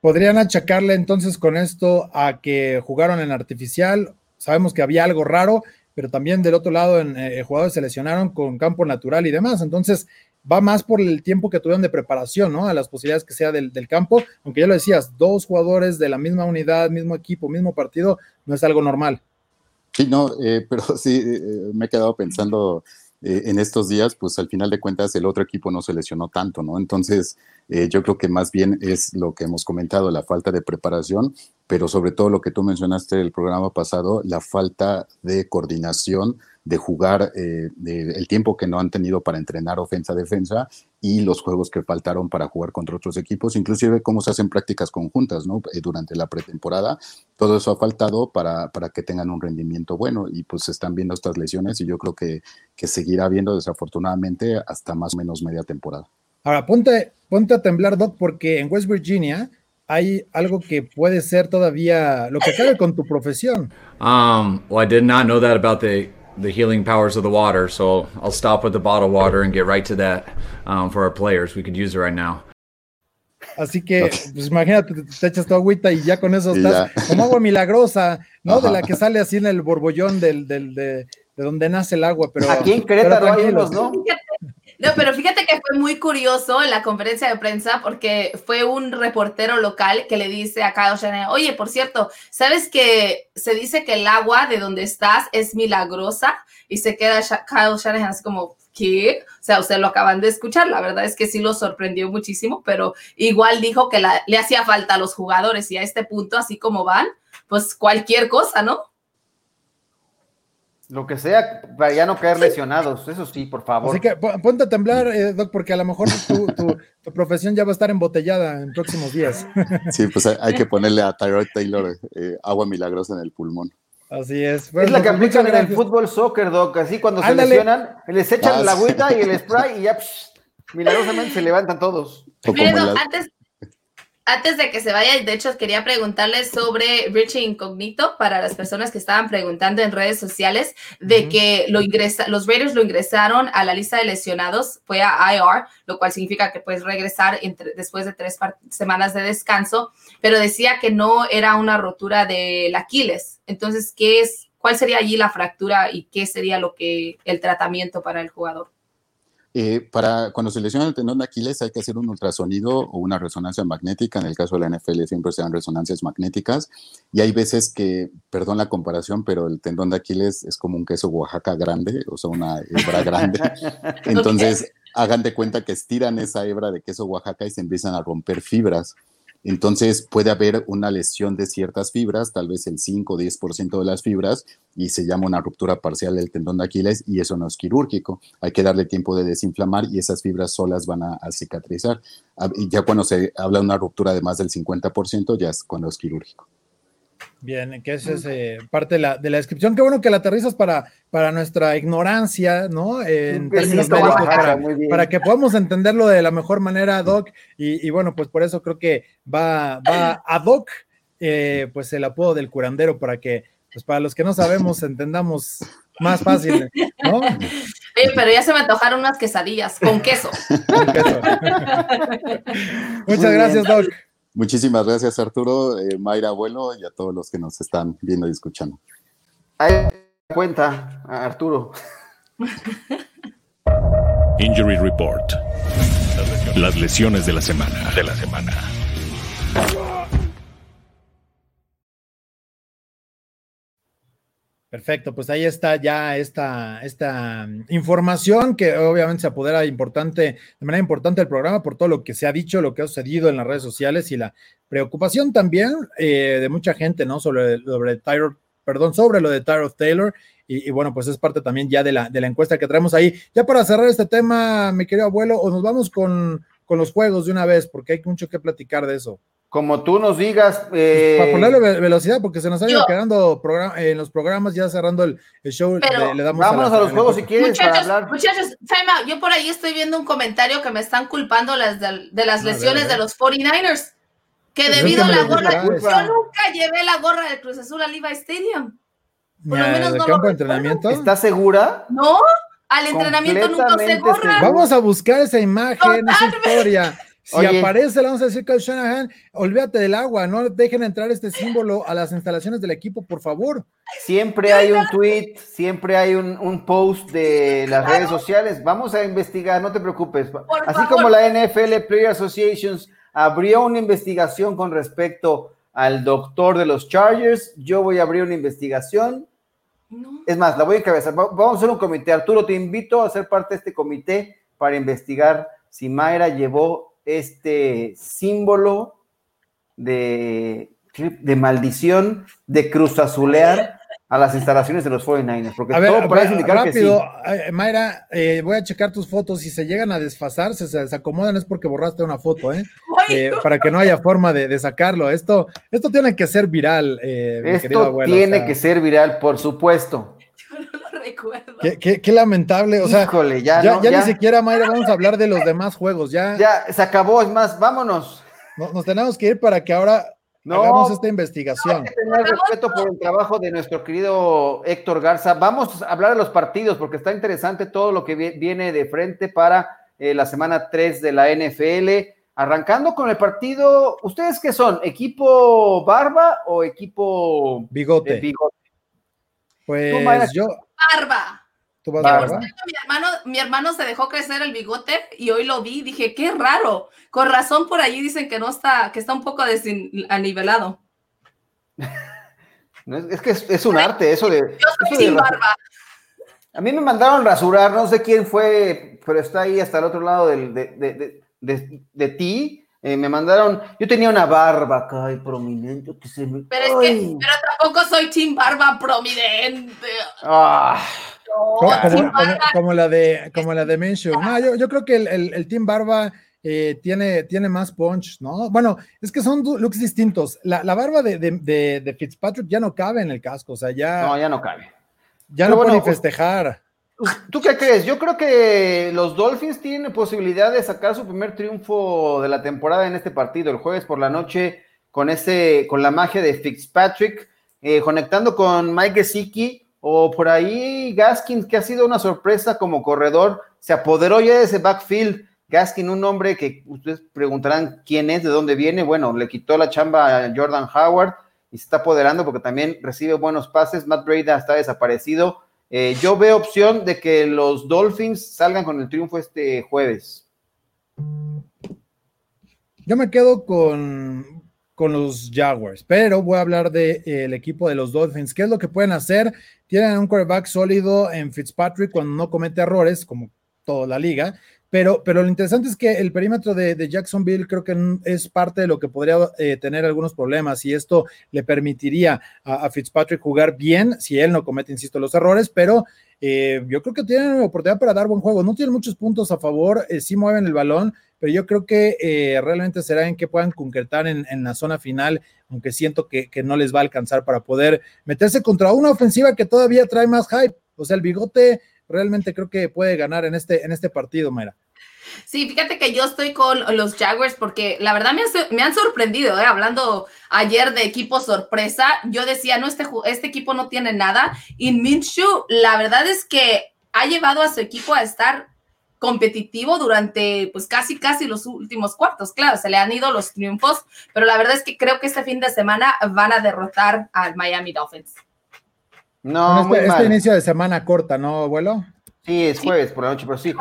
Podrían achacarle entonces con esto a que jugaron en artificial. Sabemos que había algo raro, pero también del otro lado en, eh, jugadores se lesionaron con campo natural y demás. Entonces, va más por el tiempo que tuvieron de preparación, ¿no? A las posibilidades que sea del, campo, aunque ya lo decías, dos jugadores de la misma unidad, mismo equipo, mismo partido, no es algo normal. Sí, no, eh, pero sí, eh, me he quedado pensando eh, en estos días, pues al final de cuentas el otro equipo no se lesionó tanto, ¿no? Entonces, yo creo que más bien es lo que hemos comentado, la falta de preparación, pero sobre todo lo que tú mencionaste el programa pasado, la falta de coordinación de jugar eh, el tiempo que no han tenido para entrenar ofensa-defensa y los juegos que faltaron para jugar contra otros equipos, inclusive cómo se hacen prácticas conjuntas. Eh, durante la pretemporada. Todo eso ha faltado para, para que tengan un rendimiento bueno y pues se están viendo estas lesiones y yo creo que, que seguirá viendo desafortunadamente hasta más o menos media temporada. Ahora, ponte, ponte a temblar, Doc, porque en West Virginia hay algo que puede ser todavía lo que cabe con tu profesión. Um, well, I did not know that about the the healing powers of the water. So I'll stop with the bottled water and get right to that um, for our players. We could use it right now. Así que, pues imagínate, te echas tu agüita y ya con eso estás como agua milagrosa, ¿no? De la que sale así en el borbollón del, del de, de, donde nace el agua. Pero aquí en Querétaro hay unos, ¿no? No, pero fíjate que fue muy curioso en la conferencia de prensa porque fue un reportero local que le dice a Kyle Shanahan, oye, por cierto, ¿sabes que se dice que el agua de donde estás es milagrosa? Y se queda Kyle Shanahan así como, ¿qué? O sea, ustedes lo acaban de escuchar, la verdad es que sí lo sorprendió muchísimo, pero igual dijo que le hacía falta a los jugadores y a este punto, así como van, pues cualquier cosa, ¿no? Lo que sea, para ya no caer lesionados, eso sí, por favor. Así que ponte a temblar, eh, Doc, porque a lo mejor tu, profesión ya va a estar embotellada en próximos días. Sí, pues hay, que ponerle a Tyrod Taylor eh, agua milagrosa en el pulmón. Así es. es la que aplican en el fútbol soccer, Doc, así cuando se lesionan, les echan la agüita y el spray y ya milagrosamente se levantan todos. Pero antes, antes de que se vaya, de hecho, quería preguntarles sobre Richie Incognito para las personas que estaban preguntando en redes sociales de que lo ingresa, los Raiders lo ingresaron a la lista de lesionados, fue a IR, lo cual significa que puedes regresar después de tres semanas de descanso, pero decía que no era una rotura del Aquiles. Entonces, ¿qué es, cuál sería allí la fractura y qué sería lo que el tratamiento para el jugador? Eh, para cuando se lesiona el tendón de Aquiles hay que hacer un ultrasonido o una resonancia magnética. En el caso de la NFL siempre se dan resonancias magnéticas. Y hay veces que, perdón la comparación, pero el tendón de Aquiles es como un queso Oaxaca grande, o sea, una hebra grande. Entonces, hagan de cuenta que estiran esa hebra de queso Oaxaca y se empiezan a romper fibras. Entonces puede haber una lesión de ciertas fibras, tal vez el 5 o 10% de las fibras, y se llama una ruptura parcial del tendón de Aquiles y eso no es quirúrgico. Hay que darle tiempo de desinflamar y esas fibras solas van a, cicatrizar. Ah, ya cuando se habla de una ruptura de más del 50%, ya es cuando es quirúrgico. Bien, que esa es eh, parte de la, descripción. Qué bueno que la aterrizas para, para nuestra ignorancia, ¿no? En términos para, que podamos entenderlo de la mejor manera, Doc. Y, bueno, pues por eso creo que va, va a Doc, eh, pues el apodo del curandero, para que, pues para los que no sabemos, entendamos más fácil, ¿no? pero ya se me antojaron unas quesadillas con queso. Muchas gracias, Doc. Muchísimas gracias, Arturo, eh, Mayra Abuelo y a todos los que nos están viendo y escuchando. Ahí cuenta, Arturo. Injury Report. Las lesiones de la semana. De la semana. Perfecto, pues ahí está ya esta, esta información que obviamente se apodera importante, de manera importante del programa por todo lo que se ha dicho, lo que ha sucedido en las redes sociales y la preocupación también eh, de mucha gente, ¿no? Sobre, sobre perdón, sobre lo de Tyro Taylor. Y, y, bueno, pues es parte también ya de la, de la encuesta que traemos ahí. Ya para cerrar este tema, mi querido abuelo, o nos vamos con, con los juegos de una vez, porque hay mucho que platicar de eso. Como tú nos digas. Eh... Para ponerle velocidad, porque se nos ha ido quedando en los programas, ya cerrando el, el show. Pero, le, le damos vámonos a, la, a los juegos si quieres. Muchachos, para hablar. muchachos time out. yo por ahí estoy viendo un comentario que me están culpando las de, de las lesiones a ver, a ver. de los 49ers. Que Pues debido es que a la gorra, yo nunca llevé la gorra del Cruz Azul al Levi Stadium. Por lo menos ¿De no campo lo de entrenamiento? ¿Estás segura? No, al entrenamiento nunca usé gorra. Vamos a buscar esa imagen, esa Totalmente. historia. Si Oye. aparece, le vamos a decir que Shanahan, olvídate del agua, no dejen entrar este símbolo a las instalaciones del equipo, por favor. Siempre hay un tweet, siempre hay un, un post de las redes sociales. Vamos a investigar, no te preocupes. Así favor. como la NFL Player Associations abrió una investigación con respecto al doctor de los Chargers, yo voy a abrir una investigación. No. Es más, la voy a encabezar. Va- Vamos a hacer un comité. Arturo, te invito a ser parte de este comité para investigar si Mayra llevó este símbolo de, de maldición de cruz azulear a las instalaciones de los 49ers. Porque A ver, todo parece indicar rápido, que sí. Mayra, eh, voy a checar tus fotos. Si se llegan a desfasar, se, se desacomodan, es porque borraste una foto, ¿eh? Eh, para que no haya forma de, de sacarlo. Esto, esto tiene que ser viral, eh, mi querido Esto abuelo, tiene o sea, que ser viral, por supuesto. No recuerdo. Qué, qué- qué lamentable, o sea, Híjole, ya, ya, no, ya ya, ni siquiera, Mayra, vamos a hablar de los demás juegos. Ya, ya se acabó. Es más, vámonos. no- nos tenemos que ir para que ahora No, hagamos esta investigación. Hay que tener respeto por el trabajo de nuestro querido Héctor Garza. Vamos a hablar de los partidos porque está interesante todo lo que vi- viene de frente para eh, la semana 3 de la NFL. Arrancando con el partido, ¿ustedes qué son? ¿Equipo barba o equipo Bigote. de bigote? Pues yo, Barba. por barba. cierto, mi hermano, mi hermano se dejó crecer el bigote y hoy lo vi. Dije, qué raro. Con razón por allí dicen que no está, que está un poco desanivelado. No, es, que es, es un arte eso de... Yo soy sin barba. A mí me mandaron rasurar, no sé quién fue, pero está ahí hasta el otro lado del- de, de- de- de- de ti. Eh, me mandaron, yo tenía una barba acá y prominente que se me. Pero es que, ¡Ay! pero tampoco soy team barba prominente. Ah, No, Como, la de como la de. No, yo, yo creo que el, el- el Team Barba eh, tiene, tiene más punch, ¿no? Bueno, es que son looks distintos. La, la barba de, de- de- de Fitzpatrick ya no cabe en el casco, o sea, ya, no, ya no cabe. ya pero no bueno, puede ni festejar. ¿Tú qué crees? Yo creo que los Dolphins tienen posibilidad de sacar su primer triunfo de la temporada en este partido, el jueves por la noche, con ese, con la magia de Fitzpatrick, eh, conectando con Mike Gesicki, o por ahí Gaskin, que ha sido una sorpresa como corredor, se apoderó ya de ese backfield. Gaskin, un hombre que ustedes preguntarán quién es, de dónde viene. Bueno, le quitó la chamba a Jordan Howard y se está apoderando porque también recibe buenos pases. Matt Breda está desaparecido. Eh, yo veo opción de que los Dolphins salgan con el triunfo este jueves. Yo me quedo con, con los Jaguars, pero voy a hablar del de, el equipo de los Dolphins. ¿Qué es lo que pueden hacer? Tienen un quarterback sólido en Fitzpatrick cuando no comete errores, como toda la liga, pero, pero lo interesante es que el perímetro de, de Jacksonville creo que es parte de lo que podría eh, tener algunos problemas y esto le permitiría a, Fitzpatrick jugar bien si él no comete, insisto, los errores, pero eh, yo creo que tienen oportunidad para dar buen juego. No tienen muchos puntos a favor, eh, sí mueven el balón, pero yo creo que realmente será en que puedan concretar en, en la zona final, aunque siento que, que, no les va a alcanzar para poder meterse contra una ofensiva que todavía trae más hype. O sea, el bigote realmente creo que puede ganar en este, en este partido, Mayra. Sí, fíjate que yo estoy con los Jaguars porque la verdad me, han, me han sorprendido, ¿eh? hablando ayer de equipo sorpresa, yo decía, no, este, este equipo no tiene nada, y Minshew, la verdad es que ha llevado a su equipo a estar competitivo durante pues casi casi los últimos cuartos. Claro, se le han ido los triunfos, pero la verdad es que creo que este fin de semana van a derrotar al Miami Dolphins. No, este, este, inicio de semana corta, ¿no, abuelo? Sí, es jueves por la noche, pero sí.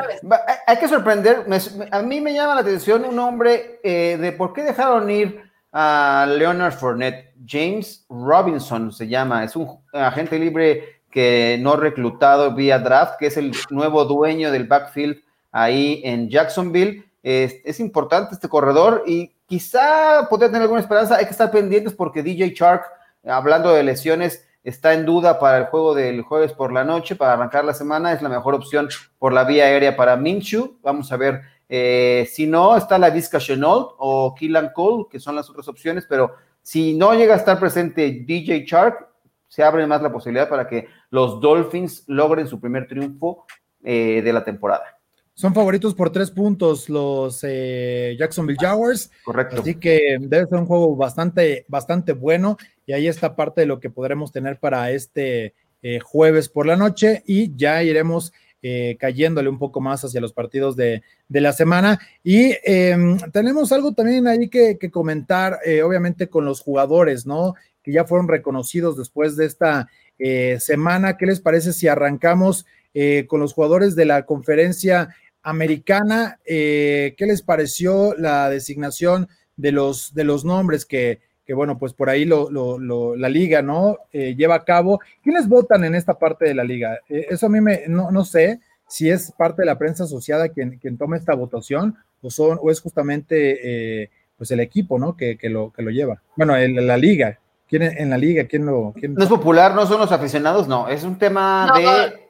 hay que sorprender, a mí me llama la atención un hombre eh, de por qué dejaron ir a Leonard Fournette. James Robinson se llama, es un agente libre que no reclutado vía draft, que es el nuevo dueño del backfield ahí en Jacksonville. Es, importante este corredor y quizá podría tener alguna esperanza. Hay que estar pendientes porque DJ Shark, hablando de lesiones, está en duda para el juego del jueves por la noche, para arrancar la semana. Es la mejor opción por la vía aérea para Minshew. Vamos a ver eh, si no, está la Vizca Chenault o Killan Cole, que son las otras opciones, pero si no llega a estar presente DJ Shark, se abre más la posibilidad para que los Dolphins logren su primer triunfo eh, de la temporada. Son favoritos por tres puntos los eh, Jacksonville Jaguars. Correcto. Así que debe ser un juego bastante, bastante bueno. Y ahí está parte de lo que podremos tener para este eh, jueves por la noche. Y ya iremos cayéndole un poco más hacia los partidos de, la semana. Y em, tenemos algo también ahí que, que comentar, obviamente, con los jugadores, ¿no? Que ya fueron reconocidos después de esta semana. ¿Qué les parece si arrancamos? con los jugadores de la conferencia americana, eh, ¿qué les pareció la designación de los, de los nombres que, que bueno, pues por ahí lo, la liga, ¿no? Eh, lleva a cabo. ¿Quiénes votan en esta parte de la liga? Eh, eso a mí me, no, no, sé si es parte de la prensa asociada quien, quien toma esta votación o, son, o es justamente pues el equipo, ¿no? Que, que, lo, que lo lleva. Bueno, la liga. ¿Quién en la liga? ¿Quién lo...? Quién... No es popular, no son los aficionados, no. Es un tema de...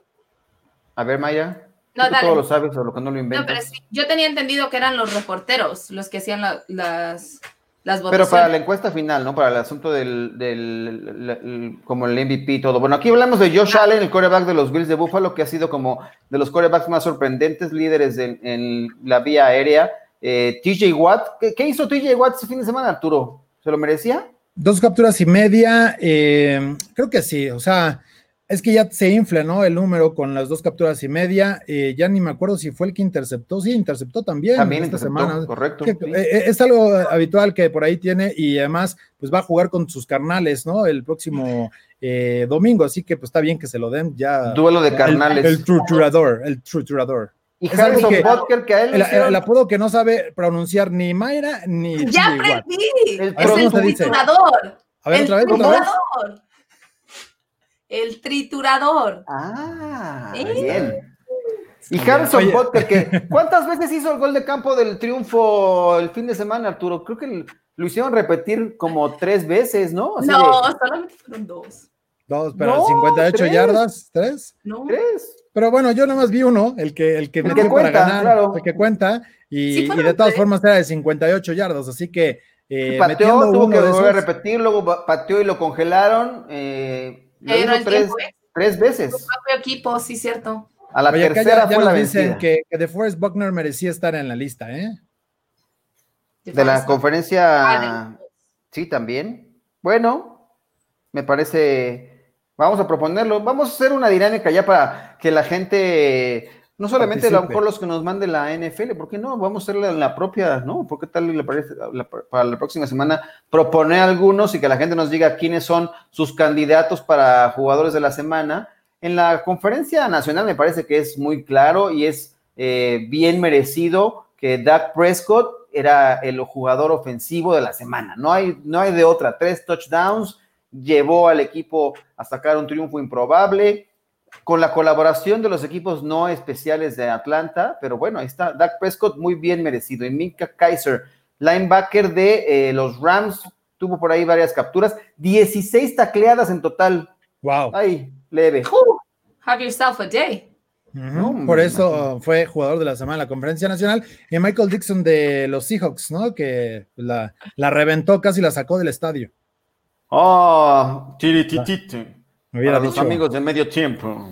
A ver, Maya. No, dale. Todo lo sabes o lo que no lo inventas. No, pero sí, yo tenía entendido que eran los reporteros los que hacían las, las votaciones. Pero para la encuesta final, ¿no? Para el asunto del, del como el MVP y todo. Bueno, aquí hablamos de Josh Allen, el coreback de los Bills de Buffalo, que ha sido como de los corebacks más sorprendentes, líderes en la vía aérea. Eh, TJ Watt, ¿Qué, hizo TJ Watt este fin de semana, Arturo? ¿Se lo merecía? Dos capturas y media, eh, creo que sí, o sea, es que ya se infla, ¿no? El número con las dos capturas y media. Eh, ya ni me acuerdo si fue el que interceptó. Sí, interceptó también. También esta semana. Correcto. Eh, eh, es algo habitual que por ahí tiene y además, pues va a jugar con sus carnales, ¿no? El próximo domingo. Así que, pues está bien que se lo den ya. Duelo de carnales. El, triturador, el triturador. Y Harrison que, que a él. El, apodo que no sabe pronunciar ni Mayra ni. Ya aprendí. El, es el triturador. A ver, otra vez, otra vez. El triturador. Ah, ¿Eh? bien. Y Harrison Butker, que ¿cuántas veces hizo el gol de campo del triunfo el fin de semana, Arturo? Creo que lo hicieron repetir como tres veces, ¿no? no, solamente fueron dos. Dos, pero 58 yardas, ¿tres? No. Tres. Pero bueno, yo nada más vi uno, el que, el que metió para ganar, el que cuenta, y, de todas formas era de 58 yardas, así que eh, pateó, tuvo que volver a repetir, luego pateó y lo congelaron. Eh, tres, tres, veces. Su propio equipo, sí, cierto. A la tercera fue la dicen que, que De Forest Buckner merecía estar en la lista, ¿eh? De la conferencia, sí, también. Bueno, me parece, vamos a proponerlo, vamos a hacer una dinámica ya para que la gente no solamente a lo mejor los que nos mande la NFL, ¿por qué no? Vamos a hacerle la propia, ¿no? ¿Por qué tal le parece para la próxima semana proponer algunos y que la gente nos diga quiénes son sus candidatos para jugadores de la semana? En la conferencia nacional me parece que es muy claro y es eh, bien merecido que Dak Prescott era el jugador ofensivo de la semana. No hay, no hay de otra. Tres touchdowns, llevó al equipo a sacar un triunfo improbable con la colaboración de los equipos no especiales de Atlanta, pero bueno, ahí está Dak Prescott muy bien merecido. Y Minka Kaiser, linebacker de eh, los Rams, tuvo por ahí varias capturas, 16 tacleadas en total. Wow. Ahí, leve. have yourself a day. por eso fue jugador de la semana de la conferencia nacional. Y Michael Dixon de los Seahawks, ¿no? Que la, la reventó, casi la sacó del estadio. Oh, tirititito a los amigos de medio tiempo.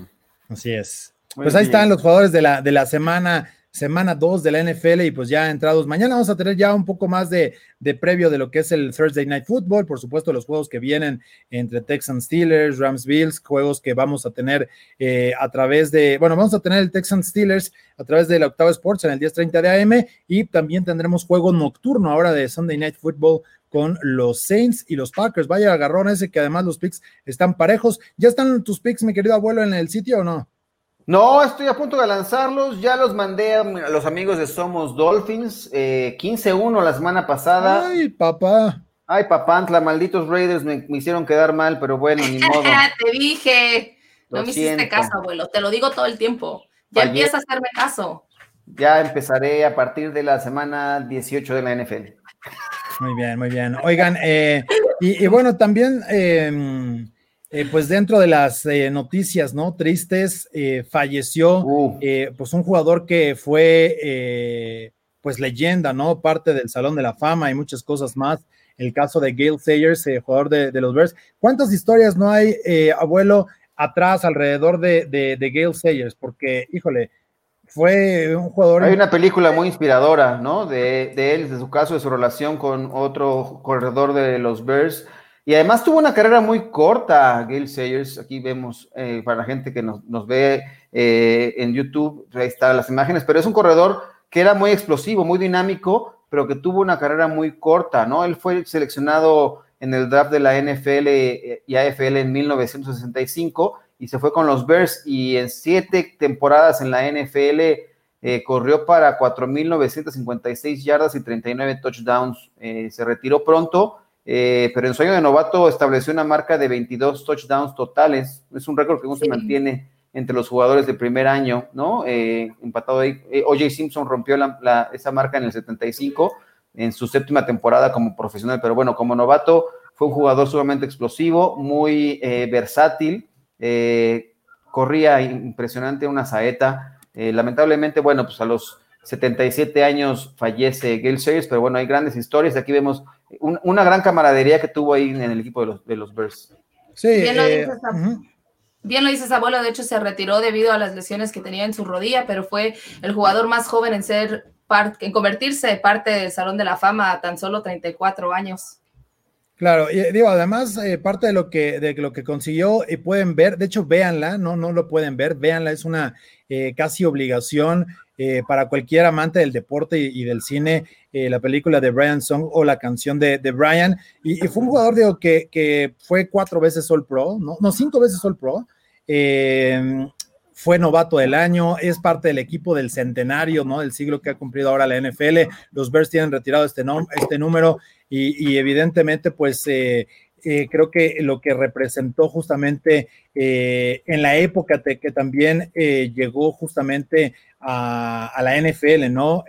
Así es. pues ahí están los jugadores de la, de la semana semana 2 de la NFL y pues ya entrados. Mañana vamos a tener ya un poco más de, de, previo de lo que es el Thursday Night Football, por supuesto los juegos que vienen entre Texans Steelers, Rams Bills, juegos que vamos a tener eh, a través de, bueno, vamos a tener el Texans Steelers a través de la Octava Sports en el 10.30 de AM y también tendremos juego nocturno ahora de Sunday Night Football con los Saints y los Packers. Vaya agarrón ese que además los picks están parejos. ¿Ya están tus picks, mi querido abuelo, en el sitio o no? No, estoy a punto de lanzarlos. Ya los mandé a los amigos de Somos Dolphins. 15-1 eh, la semana pasada. Ay, papá. Ay, papantla, malditos Raiders me, hicieron quedar mal, pero bueno, ni modo. Te dije. no me hiciste caso, abuelo. Te lo digo todo el tiempo. Ya empieza a hacerme caso. Ya empezaré a partir de la semana 18 de la NFL. Muy bien, muy bien. Oigan, eh, y, bueno, también em, eh, pues dentro de las eh, noticias, ¿no? Tristes, falleció pues un jugador que fue pues leyenda, ¿no? Parte del Salón de la Fama y muchas cosas más. El caso de Gail Sayers, jugador de, los Bears. ¿Cuántas historias no hay, abuelo, atrás, alrededor de, de, Gail Sayers? Porque, híjole, fue un jugador. Hay una película muy inspiradora, ¿no? De, de, él, de su caso, de su relación con otro corredor de los Bears. Y además tuvo una carrera muy corta, Gail Sayers. Aquí vemos eh, para la gente que nos, ve eh, en YouTube, ahí están las imágenes, pero es un corredor que era muy explosivo, muy dinámico, pero que tuvo una carrera muy corta, ¿no? Él fue seleccionado en el draft de la NFL eh, y AFL en 1965 y se fue con los Bears y en siete temporadas en la NFL corrió para 4.956 yardas y 39 touchdowns. se retiró pronto eh, pero en sueño de novato estableció una marca de 22 touchdowns totales. Es un récord que no se mantiene entre los jugadores de primer año, ¿no? Eh, empatado ahí. Eh, OJ Simpson rompió esa marca en el 75, en su séptima temporada como profesional, pero bueno, como novato fue un jugador sumamente explosivo, muy versátil, corría impresionante una saeta. lamentablemente, bueno, pues a los 77 años fallece Gail Sayers, pero bueno, hay grandes historias. Aquí vemos una gran camaradería que tuvo ahí en el equipo de los, de los Bears. Sí, bien lo, eh, dices, abuelo. De hecho, se retiró debido a las lesiones que tenía en su rodilla, pero fue el jugador más joven en ser en convertirse parte del Salón de la Fama a tan solo 34 años. Claro, y digo, además, eh, parte de lo que, de lo que consiguió, y pueden ver, de hecho, véanla, no, no lo pueden ver, véanla, es una eh, casi obligación eh, para cualquier amante del deporte y, del cine, eh, la película de Brian Song o la canción de, Brian. Y, fue un jugador digo, que, que, fue cuatro veces All Pro, no, no cinco veces All Pro. Fue novato del año, es parte del equipo del centenario, ¿no? Del siglo que ha cumplido ahora la NFL. Los Bears tienen retirado este, este número y, evidentemente, pues eh, creo que lo que representó justamente en la época que también llegó justamente a, la NFL, ¿no?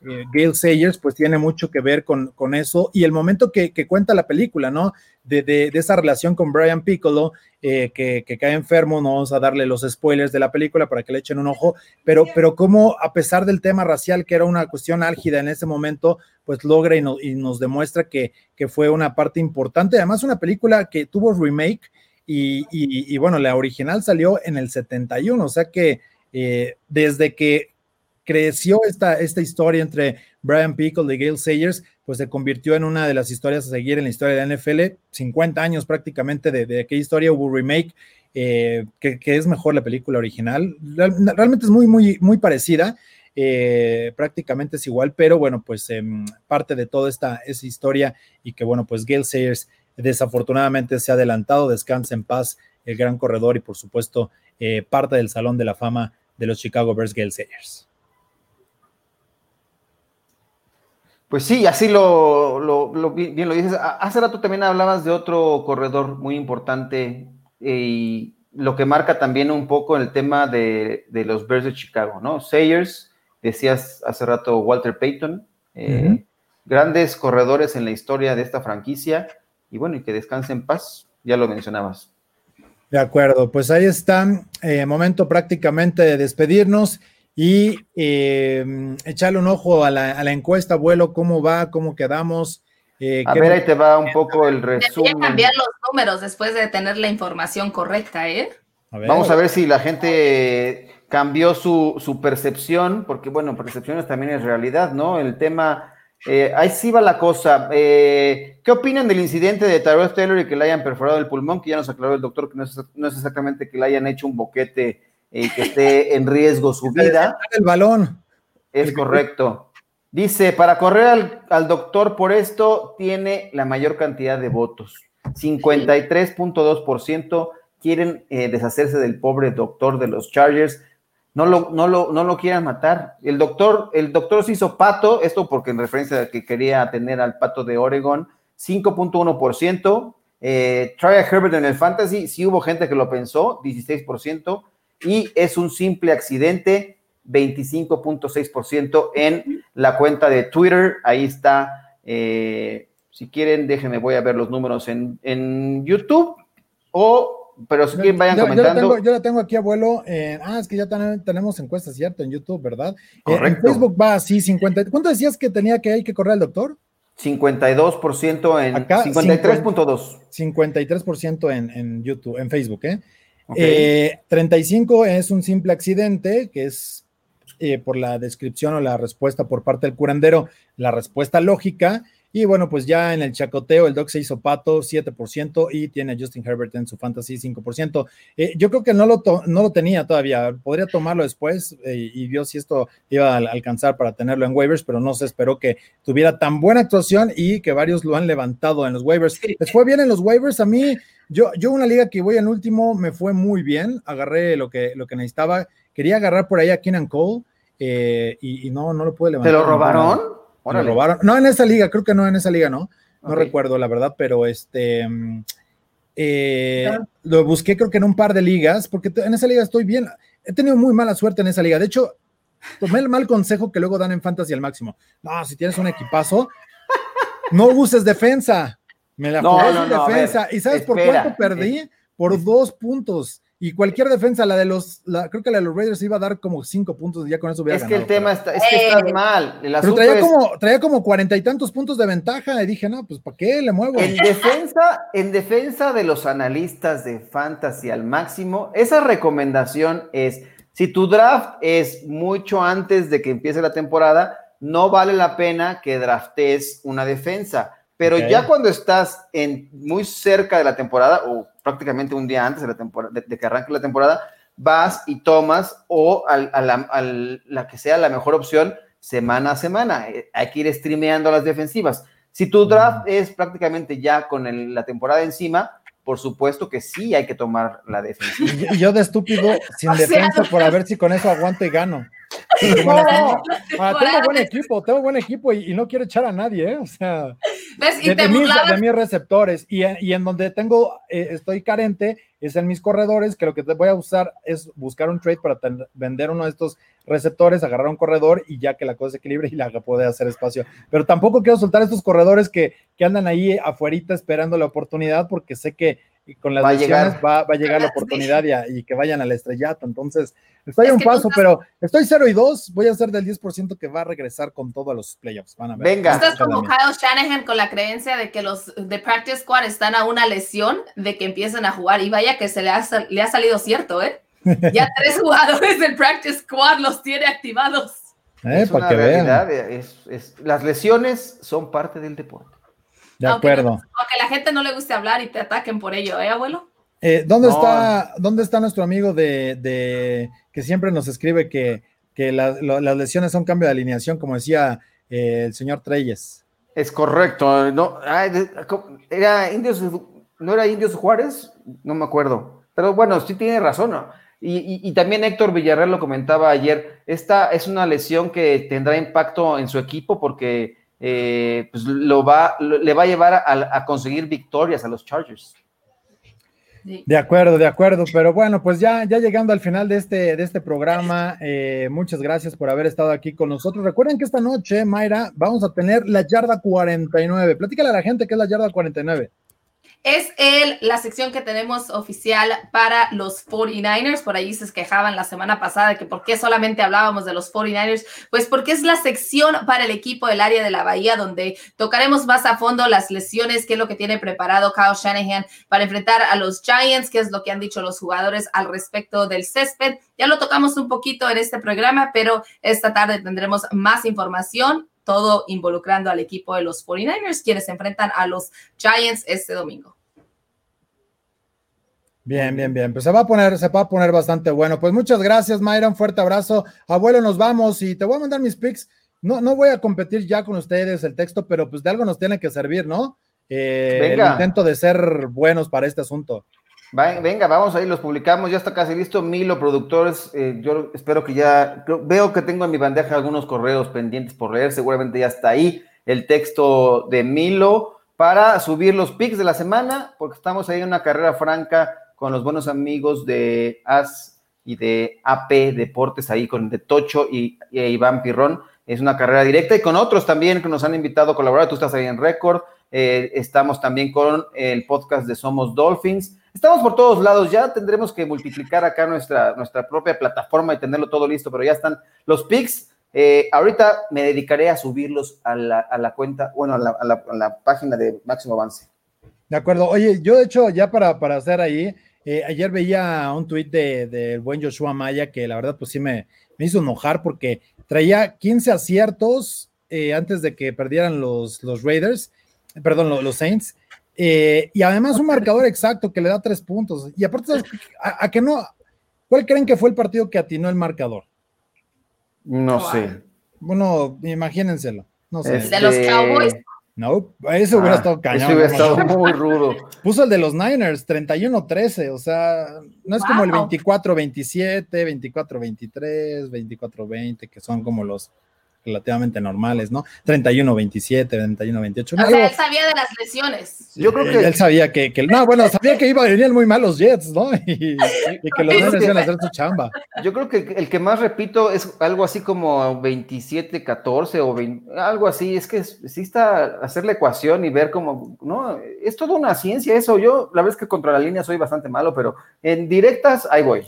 Eh, Gail Sayers, pues tiene mucho que ver con, con eso y el momento que, cuenta la película, ¿no? De, esa relación con Brian Piccolo, eh, que, cae enfermo, no vamos a darle los spoilers de la película para que le echen un ojo, pero, pero cómo a pesar del tema racial, que era una cuestión álgida en ese momento, pues logra y, nos demuestra que, que, fue una parte importante, además una película que tuvo remake y, y bueno, la original salió en el 71, o sea que eh, desde que creció esta, esta historia entre Brian Pickle y Gail Sayers, pues se convirtió en una de las historias a seguir en la historia de la NFL. 50 años prácticamente de, de aquella historia hubo remake, eh, que, es mejor la película original. Realmente es muy, muy, muy parecida. Eh, prácticamente es igual, pero bueno, pues em, parte de toda esta, esa historia y que bueno, pues Gail Sayers desafortunadamente se ha adelantado, descansa en paz el gran corredor y por supuesto parte del Salón de la Fama de los Chicago Bears Gale Sayers. Pues sí, así lo, bien lo dices. Hace rato también hablabas de otro corredor muy importante eh, y lo que marca también un poco el tema de, los Bears de Chicago, ¿no? Sayers, decías hace rato Walter Payton, eh, grandes corredores en la historia de esta franquicia y bueno, y que descanse en paz, ya lo mencionabas. De acuerdo, pues ahí está, eh, momento prácticamente de despedirnos y eh, echarle un ojo a la, encuesta, abuelo, cómo va, cómo quedamos. Eh, a ver, ahí te va un poco el resumen. cambiar los números después de tener la información correcta, ¿eh? Vamos a ver si la gente cambió su, su, percepción, porque bueno, percepciones también es realidad, ¿no? El tema, eh, ahí sí va la cosa. Eh, ¿Qué opinan del incidente de Tyrell Taylor y que le hayan perforado el pulmón? Que ya nos aclaró el doctor que no es, no es exactamente que le hayan hecho un boquete y que esté en riesgo su vida. El balón. Es correcto. Dice, para correr al, al doctor por esto tiene la mayor cantidad de votos. 53.2% quieren eh, deshacerse del pobre doctor de los Chargers. No lo, no, lo, no lo quieran matar. El doctor, el doctor se hizo pato, esto porque en referencia a que quería tener al pato de Oregon, 5.1%. Eh, try a Herbert en el Fantasy, sí hubo gente que lo pensó, 16%. Y es un simple accidente, 25.6% en la cuenta de Twitter. Ahí está. Eh, si quieren, déjenme, voy a ver los números en, en YouTube o pero si quieren vayan comentando. Yo la, tengo, aquí, abuelo. ah, es que ya tenemos encuestas, ¿cierto? En YouTube, ¿verdad? en Facebook va así, 50. ¿Cuánto decías que tenía que hay que correr el doctor? 52% en 53.2. 53% en, en YouTube, en Facebook, ¿eh? 35 eh, es un simple accidente, que es eh, por la descripción o la respuesta por parte del curandero, la respuesta lógica. Y bueno, pues ya en el chacoteo, el Doc se hizo pato 7% y tiene a Justin Herbert en su fantasy 5%. Eh, yo creo que no lo, no lo tenía todavía, podría tomarlo después eh, y vio si esto iba a alcanzar para tenerlo en waivers, pero no se esperó que tuviera tan buena actuación y que varios lo han levantado en los waivers. Les fue bien en los waivers, a mí, yo, yo una liga que voy en último me fue muy bien, agarré lo que, lo que necesitaba, quería agarrar por ahí a Keenan Cole eh, y, no, no lo pude levantar. ¿Te lo robaron? Robaron. No en esa liga, creo que no en esa liga, no. No recuerdo, la verdad, pero este. Mm, eh, lo busqué, creo que en un par de ligas, porque en esa liga estoy bien. He tenido muy mala suerte en esa liga. De hecho, tomé el mal consejo que luego dan en Fantasy al máximo. No, si tienes un equipazo, no uses defensa. Me la jugué sin defensa. ¿Y sabes por cuánto perdí? Por dos puntos. Y cualquier defensa, la de los, la, creo que la de los Raiders iba a dar como cinco puntos y ya con eso hubiera Es que el tema está, es que estás eh, mal. pero traía, como, traía como cuarenta y tantos puntos de ventaja y dije, no, pues ¿para qué le muevo? En defensa, en defensa de los analistas de fantasy al máximo, esa recomendación es, si tu draft es mucho antes de que empiece la temporada, no vale la pena que draftes una defensa. Pero ya cuando estás en muy cerca de la temporada o prácticamente un día antes de, la temporada, de, que arranque la temporada, vas y tomas o al, a, la, que sea la mejor opción semana a semana. Eh, hay que ir streameando las defensivas. Si tu draft es prácticamente ya con la temporada encima, por supuesto que sí hay que tomar la defensiva. Y yo de estúpido, sin defensa, por a ver si con eso aguanto y gano. Ah, tengo buen equipo, tengo buen equipo y, no quiero echar a nadie, ¿eh? O sea, de, mis, receptores. Y, en donde tengo, eh, estoy carente es en mis corredores, que lo que te voy a usar es buscar un trade para vender uno de estos receptores, agarrar un corredor y ya que la cosa se equilibre y la puede hacer espacio. Pero tampoco quiero soltar estos corredores que, que andan ahí afuerita esperando la oportunidad porque sé que con las va va, a llegar la oportunidad y, que vayan al estrellato. Entonces, estoy a un paso, pero estoy 0 y 2. Voy a ser del 10% que va a regresar con todo a los playoffs. Van a ver. Venga. Estás como Kyle Shanahan con la creencia de que los de Practice Squad están a una lesión de que empiecen a jugar. Y vaya que se le ha, le ha salido cierto, ¿eh? Ya tres jugadores del Practice Squad los tiene activados. Eh, es una realidad. Es, las lesiones son parte del deporte. De acuerdo. Aunque, a la gente no le guste hablar y te ataquen por ello, ¿eh, abuelo? Eh, ¿dónde, está, ¿Dónde está nuestro amigo de, que siempre nos escribe que, las lesiones son cambio de alineación, como decía eh, el señor Treyes? Es correcto. No, era Indios, ¿No era Indios Juárez? No me acuerdo. Pero bueno, sí tiene razón. Y, y, también Héctor Villarreal lo comentaba ayer. Esta es una lesión que tendrá impacto en su equipo porque eh, pues lo va, le va a llevar a, conseguir victorias a los Chargers. De acuerdo, de acuerdo, pero bueno, pues ya, ya llegando al final de este, de este programa, eh, muchas gracias por haber estado aquí con nosotros. Recuerden que esta noche, Mayra, vamos a tener la yarda 49. Platícale a la gente qué es la yarda 49. Es el, la sección que tenemos oficial para los 49ers. Por ahí se quejaban la semana pasada que por qué solamente hablábamos de los 49ers. Pues porque es la sección para el equipo del área de la Bahía donde tocaremos más a fondo las lesiones, qué es lo que tiene preparado Kyle Shanahan para enfrentar a los Giants, qué es lo que han dicho los jugadores al respecto del césped. Ya lo tocamos un poquito en este programa, pero esta tarde tendremos más información todo involucrando al equipo de los 49ers, quienes se enfrentan a los Giants este domingo. Bien, bien, bien. Pues se va a poner, se va a poner bastante bueno. Pues muchas gracias, Mayra. Un fuerte abrazo. Abuelo, nos vamos y te voy a mandar mis pics. No, no voy a competir ya con ustedes el texto, pero pues de algo nos tiene que servir, ¿no? Eh, el intento de ser buenos para este asunto. Venga, vamos ahí, los publicamos, ya está casi listo. Milo Productores, eh, yo espero que ya, veo que tengo en mi bandeja algunos correos pendientes por leer, seguramente ya está ahí el texto de Milo para subir los pics de la semana, porque estamos ahí en una carrera franca con los buenos amigos de AS y de AP Deportes, ahí con de Tocho y, Iván Pirrón. Es una carrera directa y con otros también que nos han invitado a colaborar. Tú estás ahí en Record. Eh, estamos también con el podcast de Somos Dolphins. Estamos por todos lados. Ya tendremos que multiplicar acá nuestra, nuestra propia plataforma y tenerlo todo listo, pero ya están los pics. Eh, ahorita me dedicaré a subirlos a la, cuenta, bueno, a la, página de Máximo Avance. De acuerdo. Oye, yo de hecho, ya para, para hacer ahí, eh, ayer veía un tuit del de, buen Joshua Maya que la verdad pues sí me, me hizo enojar porque traía 15 aciertos eh, antes de que perdieran los, los Raiders, perdón, los, Saints, eh, y además un marcador exacto que le da tres puntos. Y aparte, a, que no, ¿cuál creen que fue el partido que atinó el marcador? No sé. Bueno, imagínenselo. No sé. ¿De los Cowboys? No, eso hubiera ah, estado cañón. Eso hubiera estado muy rudo. Puso el de los Niners, 31-13, o sea, no es como el 24-27, 24-23, 24-20, que son como los relativamente normales, ¿no? 31-27, 31-28. O sea, él sabía de las lesiones. Yo creo que él sabía que, que no, bueno, sabía que iba a venir muy mal los Jets, ¿no? Y, que los Niners iban a hacer su chamba. Yo creo que el que más repito es algo así como 27-14 o algo así. Es que sí está hacer la ecuación y ver cómo, no, es toda una ciencia eso. Yo, la verdad es que contra la línea soy bastante malo, pero en directas ahí voy.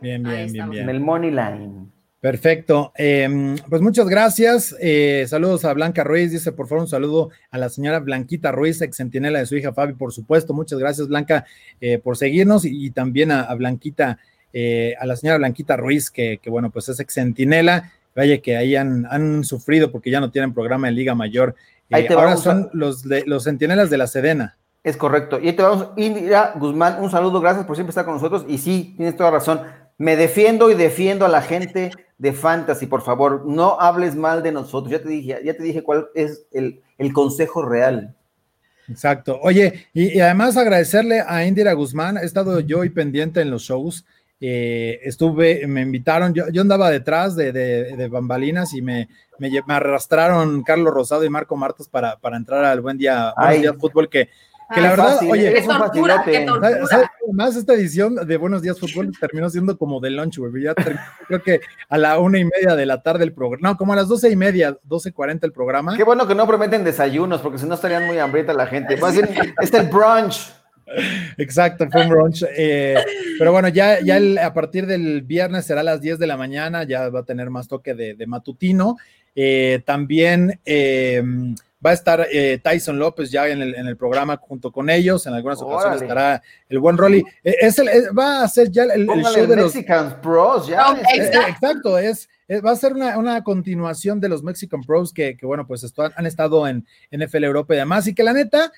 Bien, bien, bien, bien. En el money line. Perfecto. Em, pues muchas gracias. Eh, saludos a Blanca Ruiz. Dice, por favor, un saludo a la señora Blanquita Ruiz, ex centinela de su hija Fabi, por supuesto. Muchas gracias, Blanca, eh, por seguirnos y, también a, Blanquita, eh, a la señora Blanquita Ruiz, que, bueno, pues es ex centinela. Vaya que ahí han, sufrido porque ya no tienen programa en Liga Mayor. ahora son los, los centinelas de la Sedena. Es correcto. Y ahí te vamos, Indira Guzmán, un saludo, gracias por siempre estar con nosotros. Y sí, tienes toda razón. Me defiendo y defiendo a la gente de Fantasy, por favor, no hables mal de nosotros. Ya te dije, ya te dije cuál es el, consejo real. Exacto. Oye, y, además agradecerle a Indira Guzmán, he estado yo y pendiente en los shows. Eh, estuve, me invitaron, yo, yo andaba detrás de, bambalinas y me, me, arrastraron Carlos Rosado y Marco Martos para, para entrar al Buen Día, buen día Fútbol, que que la verdad, oye, es un facilote. Más esta edición de Buenos Días Fútbol terminó siendo como de lunch, güey. Ya creo que a la una y media de la tarde el programa. No, como a las doce y media, doce cuarenta el programa. Qué bueno que no prometen desayunos, porque si no estarían muy hambrienta la gente. Más bien, es el brunch. Exacto, fue un brunch. Eh, pero bueno, ya, ya a partir del viernes será a las 10 de la mañana, ya va a tener más toque de, matutino. Eh, también. Eh, Va a estar eh, Tyson López ya en el, programa junto con ellos. En algunas ocasiones estará el buen Rolly. Eh, es el, va a ser ya el, show de los Mexican Pros. Ya. Eh, exacto, es, va a ser una, continuación de los Mexican Pros que, bueno, pues han estado en NFL Europa y demás. Y que la neta,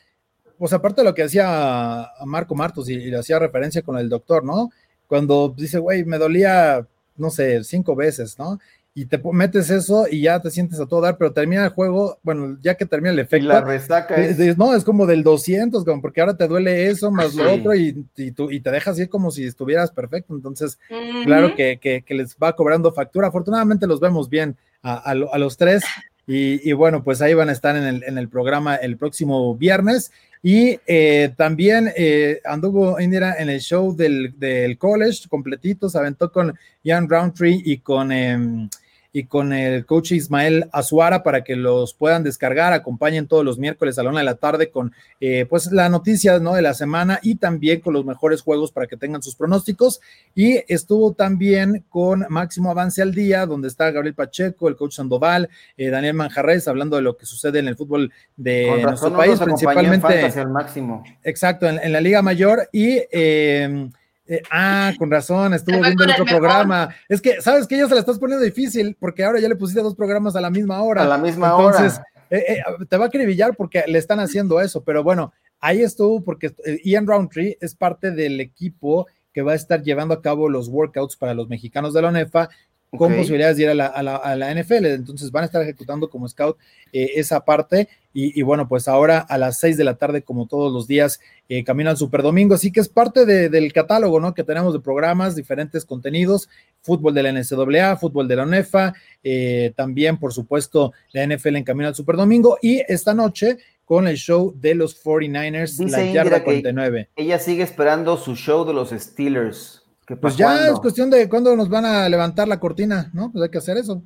pues aparte de lo que hacía Marco Martos y, y le hacía referencia con el doctor, ¿no? Cuando dice, güey, me dolía, no sé, cinco veces, ¿no? Y te metes eso y ya te sientes a todo dar, pero termina el juego, bueno, ya que termina el efecto. la resaca es... No, es como del 200, como porque ahora te duele eso más lo otro y, y, tú, y te dejas ir como si estuvieras perfecto. Entonces, claro que, que, les va cobrando factura. Afortunadamente los vemos bien a, a, los tres. Y, y, bueno, pues ahí van a estar en el, en el programa el próximo viernes. Y eh, también eh, anduvo Indira en el show del, del, college completito, se aventó con Ian Roundtree y con... Em, y con el coach Ismael Azuara para que los puedan descargar, acompañen todos los miércoles a la una de la tarde con eh, pues la noticia ¿no? de la semana y también con los mejores juegos para que tengan sus pronósticos. Y estuvo también con Máximo Avance al Día, donde está Gabriel Pacheco, el coach Sandoval, eh, Daniel Manjarres, hablando de lo que sucede en el fútbol de nuestro país, principalmente. máximo. Exacto, en, la Liga Mayor y eh, eh, ah, con razón, estuvo viendo otro programa. Es que, ¿sabes que Ya se la estás poniendo difícil porque ahora ya le pusiste dos programas a la misma hora. A la misma hora. Entonces, eh, eh, te va a acribillar porque le están haciendo eso, pero bueno, ahí estuvo porque Ian Roundtree es parte del equipo que va a estar llevando a cabo los workouts para los mexicanos de la ONEFA con posibilidades de ir a la, NFL. Entonces van a estar ejecutando como scout eh, esa parte. Y, bueno, pues ahora a las seis de la tarde, como todos los días, eh, camino al Super Domingo. Así que es parte del catálogo, ¿no? Que tenemos de programas, diferentes contenidos, fútbol de la NCAA, fútbol de la UNEFA, eh, también, por supuesto, la NFL en camino al Super Domingo. Y esta noche con el show de los 49ers, la yarda 49. Ella sigue esperando su show de los Steelers. Pues ya es cuestión de cuándo nos van a levantar la cortina, ¿no? Pues hay que hacer eso.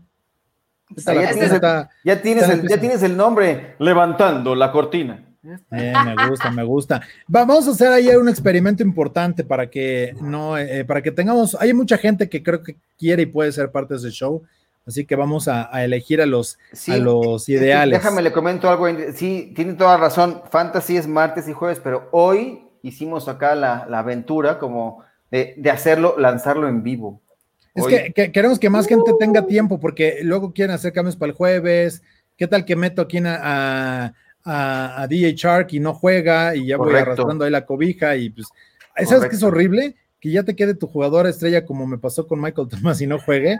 ya, tienes, el, ya, tienes el, nombre, levantando la cortina. me gusta, me gusta. Vamos a hacer ahí un experimento importante para que no, eh, para que tengamos, hay mucha gente que creo que quiere y puede ser parte de ese show, así que vamos a, elegir a los, a los ideales. Déjame le comento algo, sí, tiene toda razón, Fantasy es martes y jueves, pero hoy hicimos acá la, la aventura como de, hacerlo, lanzarlo en vivo. Es que, queremos que más gente tenga tiempo, porque luego quieren hacer cambios para el jueves. ¿Qué tal que meto aquí a, a, a DJ Shark y no juega y ya voy arrastrando ahí la cobija? Y pues, ¿sabes qué es horrible? Que ya te quede tu jugador estrella como me pasó con Michael Thomas y no juegue.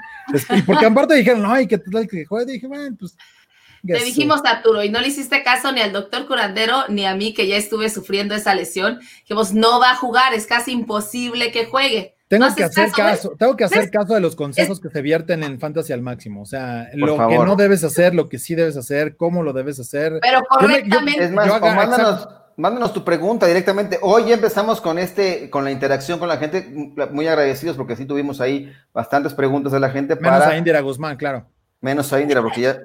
Y porque aparte dijeron, no, y que tal que juegue, dije, bueno, pues le dijimos a Arturo y no le hiciste caso ni al doctor curandero ni a mí que ya estuve sufriendo esa lesión. Dijimos, no va a jugar, es casi imposible que juegue. Tengo que hacer caso, tengo que hacer caso de los consejos que se vierten en Fantasy al máximo. O sea, lo que no debes hacer, lo que sí debes hacer, cómo lo debes hacer. Pero correctamente. es más, mándanos, tu pregunta directamente. Hoy ya empezamos con este, con la interacción con la gente, muy agradecidos porque sí tuvimos ahí bastantes preguntas de la gente. Menos a Indira Guzmán, claro. Menos a Indira, porque ya.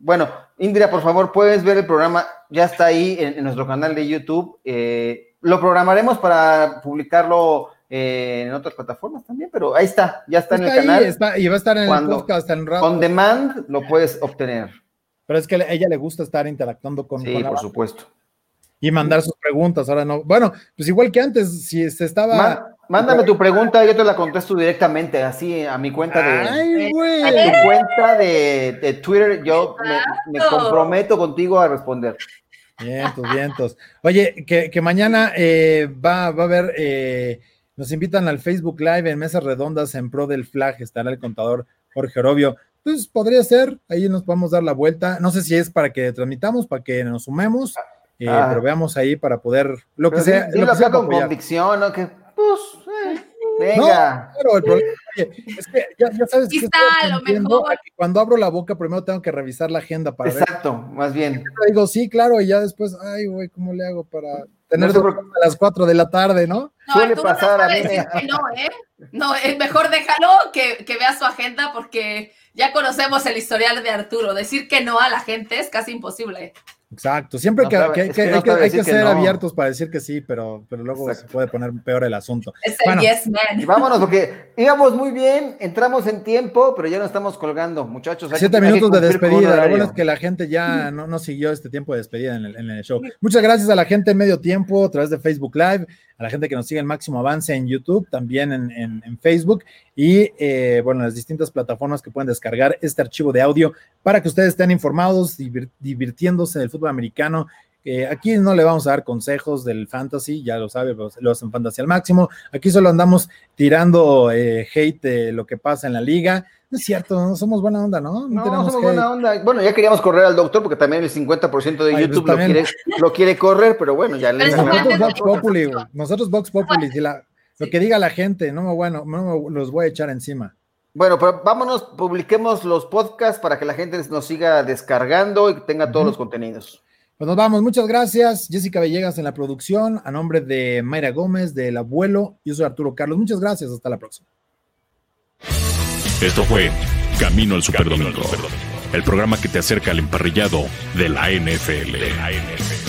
Bueno, Indira, por favor, puedes ver el programa. Ya está ahí en, nuestro canal de YouTube. Eh, lo programaremos para publicarlo eh, en otras plataformas también, pero ahí está, ya está, en el canal. Está, y va a estar en el podcast en rato. On demand lo puedes obtener. Pero es que a ella le gusta estar interactuando con. Sí, por supuesto. Y mandar sus preguntas. Ahora no. Bueno, pues igual que antes, si se estaba. Mándame tu pregunta, yo te la contesto directamente, así a mi cuenta de. Ay, a tu cuenta de, Twitter, yo me, comprometo contigo a responder. Vientos, vientos. Oye, que, mañana eh, va, va, a haber, eh, nos invitan al Facebook Live en mesas redondas en pro del flag, estará el contador Jorge Orobio. Pues podría ser, ahí nos podemos dar la vuelta. No sé si es para que transmitamos, para que nos sumemos, eh, ah. pero veamos ahí para poder, lo que sea. lo que sea con convicción, ¿no? Que pues, eh, venga. No, el problema es que ya, sabes que, lo mejor. cuando abro la boca primero tengo que revisar la agenda para Exacto, más bien. digo, sí, claro, y ya después, ay, güey, ¿cómo le hago para tener a las 4 de la tarde, no? no Suele pasar a mí. no, ¿eh? No, es mejor déjalo que, que vea su agenda porque ya conocemos el historial de Arturo. Decir que no a la gente es casi imposible. Exacto, siempre que, hay que, ser abiertos para decir que sí, pero, pero luego se puede poner peor el asunto. Es el yes man. vámonos, porque íbamos muy bien, entramos en tiempo, pero ya no estamos colgando, muchachos. Siete minutos de despedida. Lo bueno es que la gente ya no, no siguió este tiempo de despedida en el, en el show. Muchas gracias a la gente en medio tiempo a través de Facebook Live a la gente que nos sigue en Máximo Avance en YouTube, también en, Facebook y, eh, bueno, las distintas plataformas que pueden descargar este archivo de audio para que ustedes estén informados, divirtiéndose del fútbol americano. Aquí no le vamos a dar consejos del fantasy, ya lo sabe, lo hacen fantasy al máximo. Aquí solo andamos tirando eh, hate de lo que pasa en la liga es cierto, no somos buena onda, ¿no? No, somos buena onda. Bueno, ya queríamos correr al doctor porque también el 50% de pues YouTube lo, quiere, lo, quiere, correr, pero bueno, ya le Nosotros Vox Populi, nosotros Vox Populi, si la, lo que diga la gente, no, bueno, no los voy a echar encima. Bueno, pero vámonos, publiquemos los podcasts para que la gente nos siga descargando y tenga todos los contenidos. Pues nos vamos, muchas gracias. Jessica Villegas en la producción, a nombre de Mayra Gómez, del abuelo, yo soy Arturo Carlos. Muchas gracias, hasta la próxima. Esto fue Camino al Superdomingo. El programa que te acerca al emparrillado de la NFL.